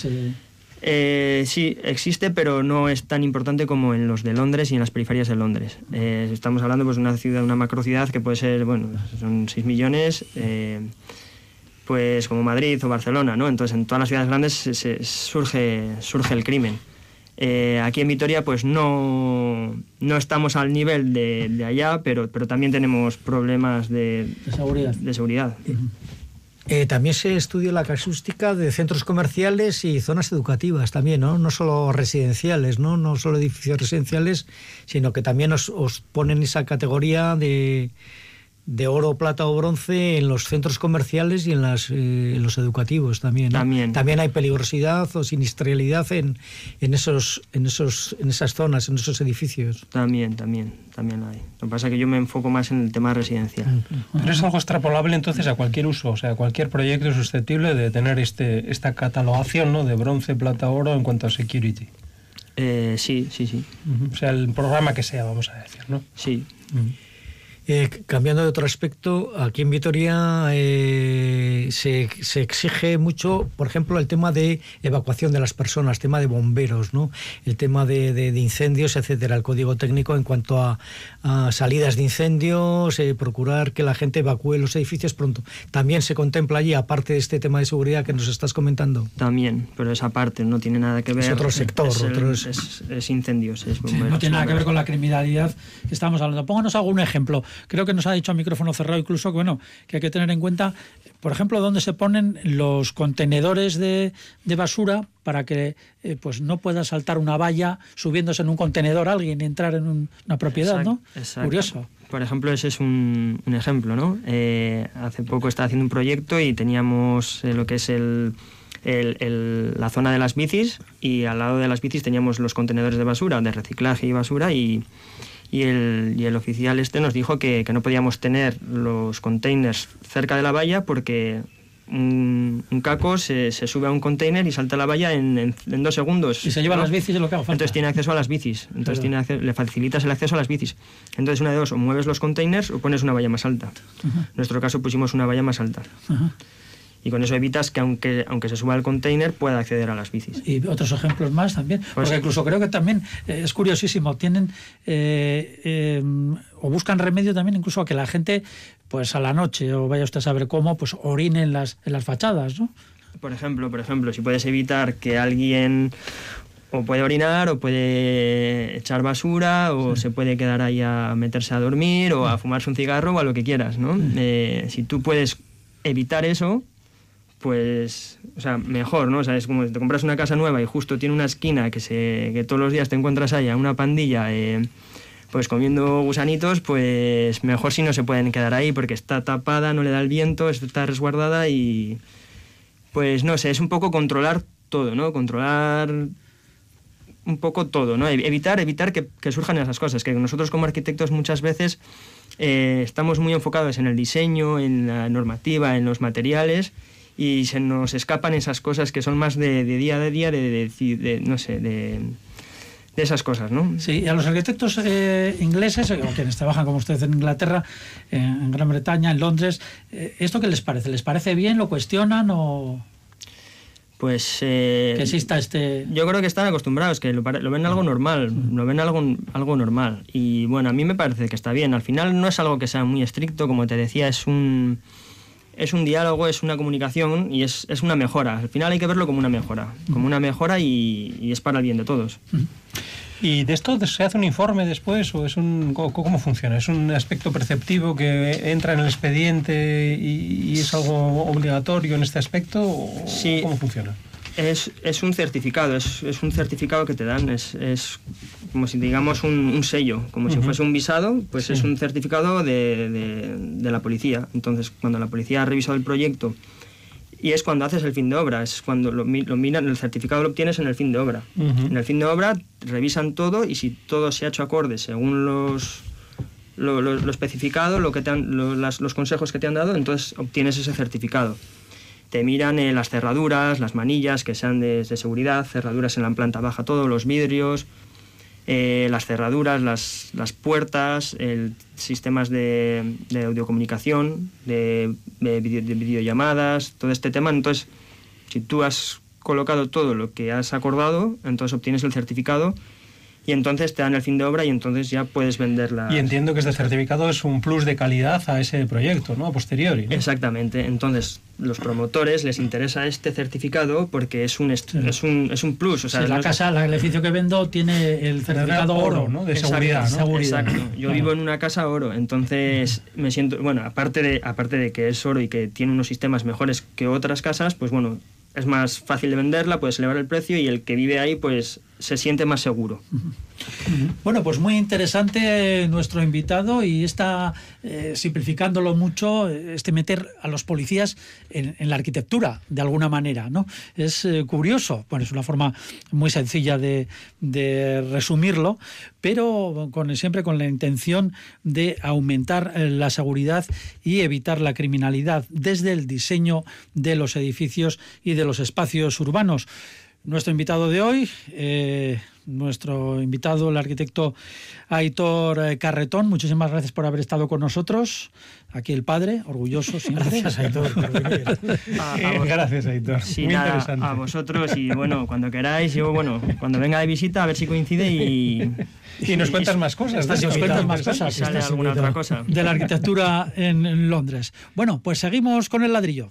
Eh, sí, existe, pero no es tan importante como en los de Londres y en las periferias de Londres. Eh, estamos hablando pues, de una ciudad, una macrociudad que puede ser, bueno, son 6 millones, eh, pues como Madrid o Barcelona, ¿no? Entonces en todas las ciudades grandes se- se- surge, surge el crimen. Eh, aquí en Vitoria pues no, no estamos al nivel de, de allá, pero, pero también tenemos problemas de, De seguridad. de seguridad. Eh, también se estudia la casuística de centros comerciales y zonas educativas también, ¿no? No solo residenciales, ¿no? No solo edificios residenciales, sino que también os, os ponen esa categoría de, de oro, plata o bronce en los centros comerciales y en, las, eh, en los educativos también. ¿no? También. hay peligrosidad o siniestralidad en, en, esos, en, esos, en esas zonas, en esos edificios. También, también, también hay. Lo que pasa es que yo me enfoco más en el tema residencial. Pero es algo extrapolable entonces a cualquier uso, o sea, cualquier proyecto es susceptible de tener este, esta catalogación ¿no? de bronce, plata, oro en cuanto a security. Eh, sí, sí, sí. O sea, el programa que sea, vamos a decir, ¿no? Sí. Eh, cambiando de otro aspecto, aquí en Vitoria eh, se, se, exige mucho, por ejemplo, el tema de evacuación de las personas, tema de bomberos, ¿no? el tema de, de, de incendios, etcétera, el código técnico en cuanto a, a salidas de incendios, eh, procurar que la gente evacúe los edificios pronto. También se contempla allí, aparte de este tema de seguridad que nos estás comentando. También, pero esa parte no tiene nada que ver. Es otro sector, es, el, otro es, es, incendios. Es sí, no tiene nada que ver con la criminalidad que estamos hablando. Pónganos algún ejemplo creo que nos ha dicho a micrófono cerrado incluso que bueno que hay que tener en cuenta por ejemplo dónde se ponen los contenedores de, de basura para que eh, pues no pueda saltar una valla subiéndose en un contenedor alguien y entrar en un, una propiedad exacto, no exacto. curioso. Por ejemplo ese es un, un ejemplo no eh, hace poco estaba haciendo un proyecto y teníamos eh, lo que es el el, el, la zona de las bicis y al lado de las bicis teníamos los contenedores de basura, de reciclaje y basura y, y el, y el oficial este nos dijo que, que, no podíamos tener los containers cerca de la valla porque un, un caco se, se, sube a un container y salta a la valla en, en, en dos segundos. Y se lleva ¿no? las bicis y lo que haga falta. Entonces tiene acceso a las bicis. Entonces tiene acceso, le facilitas el acceso a las bicis. Entonces una de dos, o mueves los containers o pones una valla más alta. Uh -huh. En nuestro caso pusimos una valla más alta. Uh -huh y con eso evitas que aunque, aunque se suba al container pueda acceder a las bicis. Y otros ejemplos más también, pues porque incluso creo que también eh, es curiosísimo, tienen eh, eh, o buscan remedio también incluso a que la gente pues a la noche o vaya usted a saber cómo pues orine en las, en las fachadas, ¿no? Por ejemplo, por ejemplo, si puedes evitar que alguien o puede orinar o puede echar basura o sí. se puede quedar ahí a meterse a dormir o a fumarse un cigarro o a lo que quieras, ¿no? Sí. Eh, si tú puedes evitar eso, pues, o sea, mejor, ¿no? O sea, es como si te compras una casa nueva y justo tiene una esquina que, se, que todos los días te encuentras ahí a una pandilla, eh, pues comiendo gusanitos, pues mejor si no se pueden quedar ahí porque está tapada, no le da el viento, está resguardada y, pues no sé, es un poco controlar todo, ¿no? Controlar un poco todo, ¿no? Evitar, evitar que, surjan esas cosas, que nosotros como arquitectos muchas veces eh, estamos muy enfocados en el diseño, en la normativa, en los materiales y se nos escapan esas cosas que son más de, de día a día, de, de, de, no sé, de, de esas cosas, ¿no? Sí, y a los arquitectos eh, ingleses, o quienes trabajan como ustedes en Inglaterra, eh, en Gran Bretaña, en Londres, eh, ¿esto qué les parece? ¿Les parece bien? ¿Lo cuestionan o...? Pues... Eh, que exista este... Yo creo que están acostumbrados, que lo, lo ven algo normal, lo ven algo, algo normal. Y bueno, a mí me parece que está bien. Al final no es algo que sea muy estricto, como te decía, es un es un diálogo, es una comunicación y es, es, una mejora. Al final hay que verlo como una mejora, como una mejora y, y, es para el bien de todos. ¿Y de esto se hace un informe después o es un cómo funciona? ¿Es un aspecto perceptivo que entra en el expediente y, y es algo obligatorio en este aspecto? O sí. ¿Cómo funciona? Es, es, un certificado, es, es, un certificado que te dan, es, es como si digamos un, un sello, como uh -huh. si fuese un visado, pues sí. es un certificado de, de, de, la policía. Entonces, cuando la policía ha revisado el proyecto, y es cuando haces el fin de obra, es cuando lo, lo miran, el certificado lo obtienes en el fin de obra. Uh -huh. En el fin de obra revisan todo y si todo se ha hecho acorde según los, lo, lo, lo especificado, lo que te han, lo, las, los consejos que te han dado, entonces obtienes ese certificado te miran eh, las cerraduras, las manillas que sean de, de, seguridad, cerraduras en la planta baja, todos los vidrios, eh, las cerraduras, las, las puertas, el, sistemas de, de audiocomunicación, de, de, video, de, videollamadas, todo este tema. Entonces, si tú has colocado todo lo que has acordado, entonces obtienes el certificado y entonces te dan el fin de obra y entonces ya puedes venderla. Y entiendo que este certificado es un plus de calidad a ese proyecto, ¿no? A posteriori. ¿no? Exactamente. Entonces, los promotores les interesa este certificado porque es un, sí. es un, es un plus. O sea, sí, la no casa, el edificio que vendo tiene el certificado oro, oro, ¿no? De seguridad, Exacto. ¿no? Exacto. Yo claro. vivo en una casa oro, entonces me siento, bueno, aparte de, aparte de que es oro y que tiene unos sistemas mejores que otras casas, pues bueno, es más fácil de venderla, puedes elevar el precio y el que vive ahí pues se siente más seguro. Bueno, pues muy interesante eh, nuestro invitado y está eh, simplificándolo mucho, este meter a los policías en, la arquitectura de alguna manera, ¿no? Es eh, curioso, bueno, es una forma muy sencilla de, de resumirlo, pero con, siempre con la intención de aumentar eh, la seguridad y evitar la criminalidad desde el diseño de los edificios y de los espacios urbanos. Nuestro invitado de hoy, eh, nuestro invitado, el arquitecto Aitor eh, Carretón. Muchísimas gracias por haber estado con nosotros. Aquí el padre, orgulloso siempre. Gracias, Aitor. [laughs] gracias, Aitor. Muy interesante. A vosotros y bueno, cuando queráis, yo bueno, cuando venga de visita a ver si coincide y... Y nos cuentas más cosas. nos cuentas más cosas. sale alguna otra cosa. De la arquitectura en Londres. Bueno, pues seguimos con el ladrillo.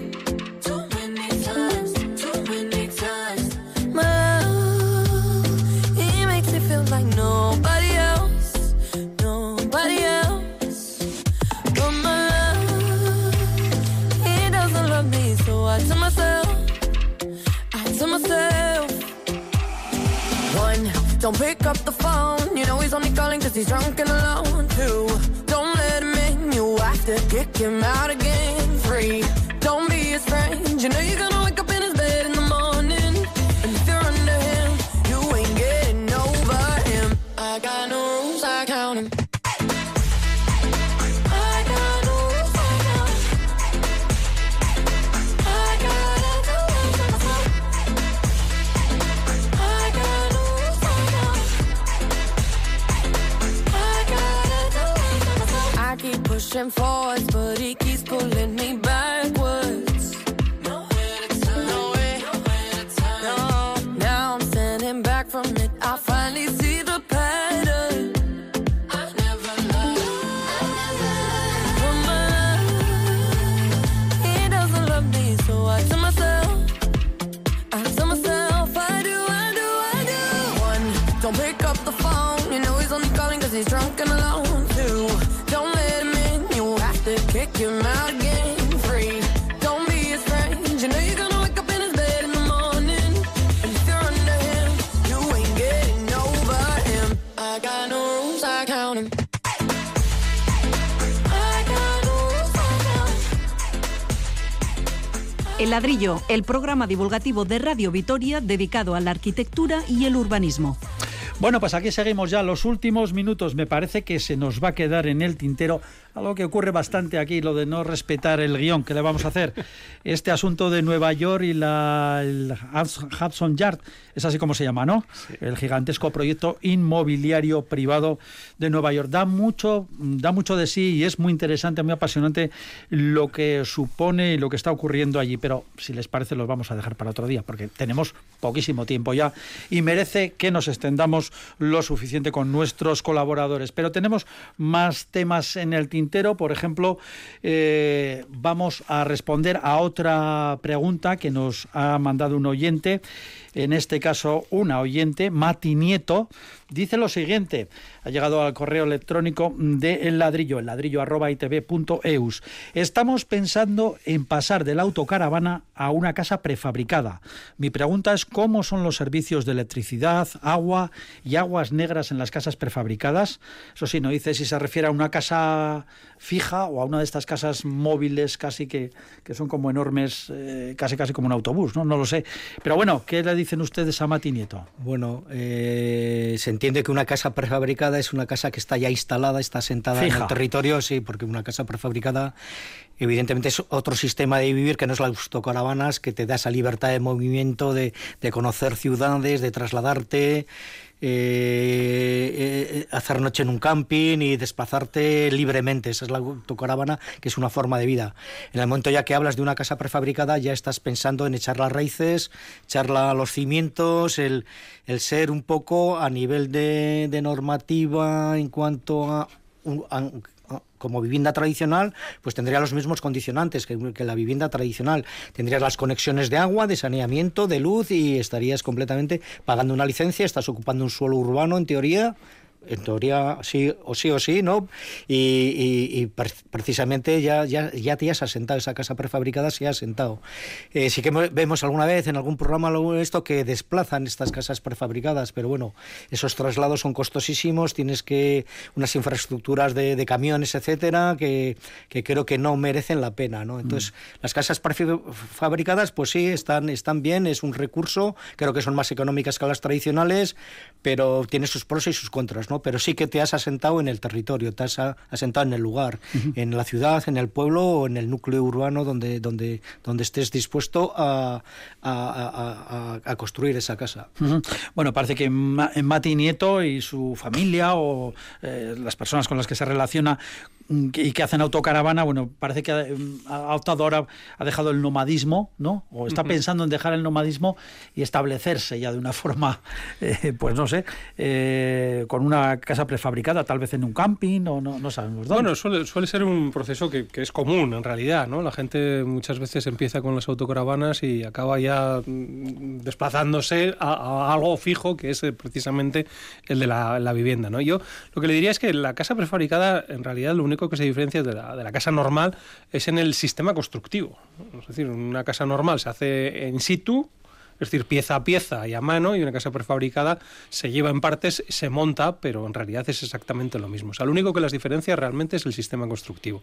El Ladrillo, el programa divulgativo de Radio Vitoria dedicado a la arquitectura y el urbanismo. Bueno, pues aquí seguimos ya los últimos minutos. Me parece que se nos va a quedar en el tintero algo que ocurre bastante aquí, lo de no respetar el guion que le vamos a hacer. [laughs] Este asunto de Nueva York y la, el Hudson Yard, es así como se llama, ¿no? El gigantesco proyecto inmobiliario privado de Nueva York. Da mucho, da mucho de sí y es muy interesante, muy apasionante lo que supone y lo que está ocurriendo allí. Pero si les parece, los vamos a dejar para otro día, porque tenemos poquísimo tiempo ya y merece que nos extendamos lo suficiente con nuestros colaboradores. Pero tenemos más temas en el tintero. Por ejemplo, eh, vamos a responder a otra pregunta que nos ha mandado un oyente en este caso una oyente, Mati Nieto, dice lo siguiente, ha llegado al correo electrónico de El Ladrillo, el ladrillo itv.eus. Estamos pensando en pasar de la autocaravana a una casa prefabricada. Mi pregunta es cómo son los servicios de electricidad, agua y aguas negras en las casas prefabricadas. Eso sí, no dice si se refiere a una casa fija o a una de estas casas móviles casi que, que son como enormes, eh, casi casi como un autobús, ¿no? No lo sé. Pero bueno, ¿qué le dicen ustedes a Mati Nieto? Bueno, eh, se entiende que una casa prefabricada es una casa que está ya instalada, está sentada en el territorio, sí, porque una casa prefabricada evidentemente es otro sistema de vivir que no es las autocaravanas, que te da esa libertad de movimiento, de, de conocer ciudades, de trasladarte. Eh, eh, hacer noche en un camping y desplazarte libremente. Esa es la autocaravana, que es una forma de vida. En el momento ya que hablas de una casa prefabricada, ya estás pensando en echar las raíces, echar los cimientos, el, el, ser un poco a nivel de, de normativa en cuanto a, a como vivienda tradicional, pues tendría los mismos condicionantes que, que, la vivienda tradicional. Tendrías las conexiones de agua, de saneamiento, de luz y estarías completamente pagando una licencia, estás ocupando un suelo urbano en teoría en teoría sí o sí o sí, ¿no? Y, precisamente ya, ya, ya te has asentado, esa casa prefabricada se ha asentado. Eh, sí que vemos alguna vez en algún programa esto que desplazan estas casas prefabricadas, pero bueno, esos traslados son costosísimos, tienes que unas infraestructuras de, camiones, etcétera, que, que, creo que no merecen la pena, ¿no? Entonces, mm. las casas prefabricadas, pues sí, están, están bien, es un recurso, creo que son más económicas que las tradicionales, pero tiene sus pros y sus contras. ¿No? Pero sí que te has asentado en el territorio, te has asentado en el lugar, en la ciudad, en el pueblo o en el núcleo urbano donde, donde, donde estés dispuesto a, a, construir esa casa. Bueno, parece que Mati Nieto y su familia o eh, las personas con las que se relaciona y que hacen autocaravana, bueno, parece que ha, optado ahora, ha dejado el nomadismo, ¿no? O está pensando en dejar el nomadismo y establecerse ya de una forma, [laughs] eh, pues no sé, eh, con una casa prefabricada, tal vez en un camping o no, no sabemos dónde. Bueno, suele, suele ser un proceso que, es común en realidad, ¿no? La gente muchas veces empieza con las autocaravanas y acaba ya mm, desplazándose a, algo fijo que es eh, precisamente el de la, la vivienda, ¿no? Yo lo que le diría es que la casa prefabricada en realidad lo único que se diferencia de la, de la casa normal es en el sistema constructivo. Es decir, una casa normal se hace en situ, es decir, pieza a pieza y a mano, y una casa prefabricada se lleva en partes, se monta, pero en realidad es exactamente lo mismo. O sea, lo único que las diferencia realmente es el sistema constructivo.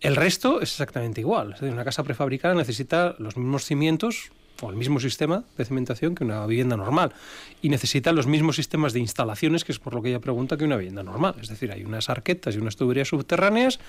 El resto es exactamente igual. Es una casa prefabricada necesita los mismos cimientos, o el mismo sistema de cimentación que una vivienda normal y necesita los mismos sistemas de instalaciones, que es por lo que ella pregunta, que una vivienda normal. Es decir, hay unas arquetas y unas tuberías subterráneas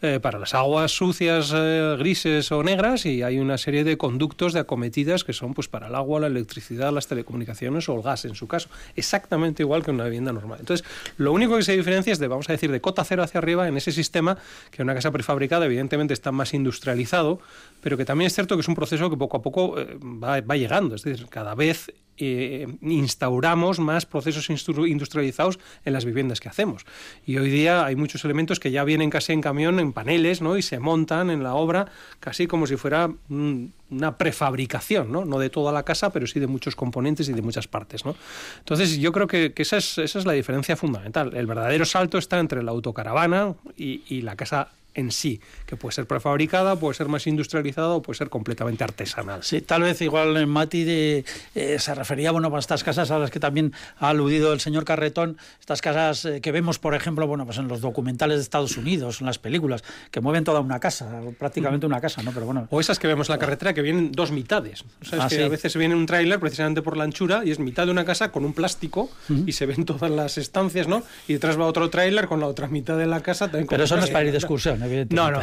eh, para las aguas sucias, eh, grises o negras y hay una serie de conductos de acometidas que son pues para el agua, la electricidad, las telecomunicaciones o el gas en su caso. Exactamente igual que una vivienda normal. Entonces, lo único que se diferencia es de, vamos a decir, de cota cero hacia arriba en ese sistema que una casa prefabricada evidentemente está más industrializado, pero que también es cierto que es un proceso que poco a poco eh, va, va, llegando. Es decir, cada vez eh, instauramos más procesos industrializados en las viviendas que hacemos. Y hoy día hay muchos elementos que ya vienen casi en camión, en paneles, ¿no? y se montan en la obra casi como si fuera una prefabricación, ¿no? no de toda la casa, pero sí de muchos componentes y de muchas partes. ¿no? Entonces yo creo que, esa, es, esa, es, la diferencia fundamental. El verdadero salto está entre la autocaravana y, y la casa en sí, que puede ser prefabricada, puede ser más industrializada o puede ser completamente artesanal. Sí, tal vez igual Mati de, eh, se refería bueno, a estas casas a las que también ha aludido el señor Carretón, estas casas eh, que vemos, por ejemplo, bueno, pues en los documentales de Estados Unidos, en las películas, que mueven toda una casa, prácticamente una casa, ¿no? Pero bueno. O esas que vemos en la carretera que vienen dos mitades. O ah, que a veces viene un tráiler precisamente por la anchura y es mitad de una casa con un plástico y se ven todas las estancias, ¿no? Y detrás va otro tráiler con la otra mitad de la casa también. Pero eso no es para ir de [laughs] excursión, no, no,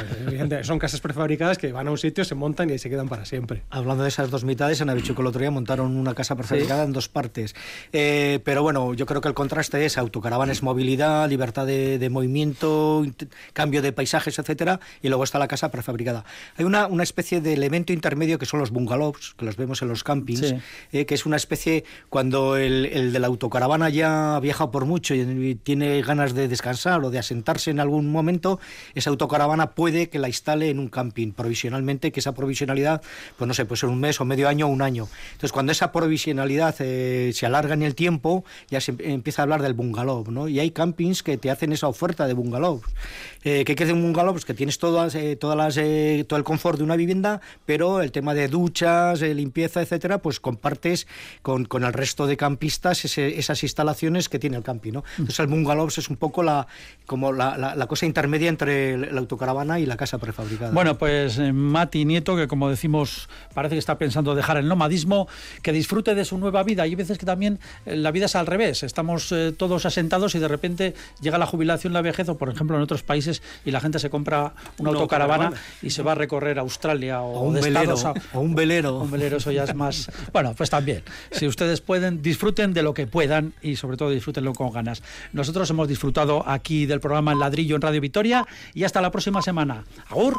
son casas prefabricadas que van a un sitio, se montan y ahí se quedan para siempre. Hablando de esas dos mitades, en Abichuco el otro día montaron una casa prefabricada en dos partes. Eh, pero bueno, yo creo que el contraste es autocaravanes, movilidad, libertad de, movimiento, cambio de paisajes, etcétera, y luego está la casa prefabricada. Hay una, una especie de elemento intermedio que son los bungalows, que los vemos en los campings, eh, que es una especie cuando el, el de la autocaravana ya ha viajado por mucho y tiene ganas de descansar o de asentarse en algún momento, esa autocaravana puede que la instale en un camping provisionalmente, que esa provisionalidad, pues no sé, puede ser un mes o medio año o un año. Entonces, cuando esa provisionalidad eh, se alarga en el tiempo, ya se empieza a hablar del bungalow, ¿no? Y hay campings que te hacen esa oferta de bungalow. Eh, ¿Qué quiere un bungalow? Pues que tienes todas, eh, todas las, eh, todo el confort de una vivienda, pero el tema de duchas, limpieza, etcétera, pues compartes con, con el resto de campistas esas instalaciones que tiene el camping, ¿no? Entonces, el bungalow es un poco la, como la, la, cosa intermedia entre el, autocaravana y la casa prefabricada. Bueno, pues eh, Mati Nieto, que como decimos, parece que está pensando dejar el nomadismo, que disfrute de su nueva vida. Hay veces que también eh, la vida es al revés. Estamos eh, todos asentados y de repente llega la jubilación, la vejez, o por ejemplo en otros países, y la gente se compra una autocaravana y se va a recorrer a Australia o, un velero. o un velero. Un velero, eso ya es más. Bueno, pues también. Si ustedes pueden, disfruten de lo que puedan y sobre todo disfrútenlo con ganas. Nosotros hemos disfrutado aquí del programa El Ladrillo en Radio Vitoria y hasta la próxima semana. ¡Agur!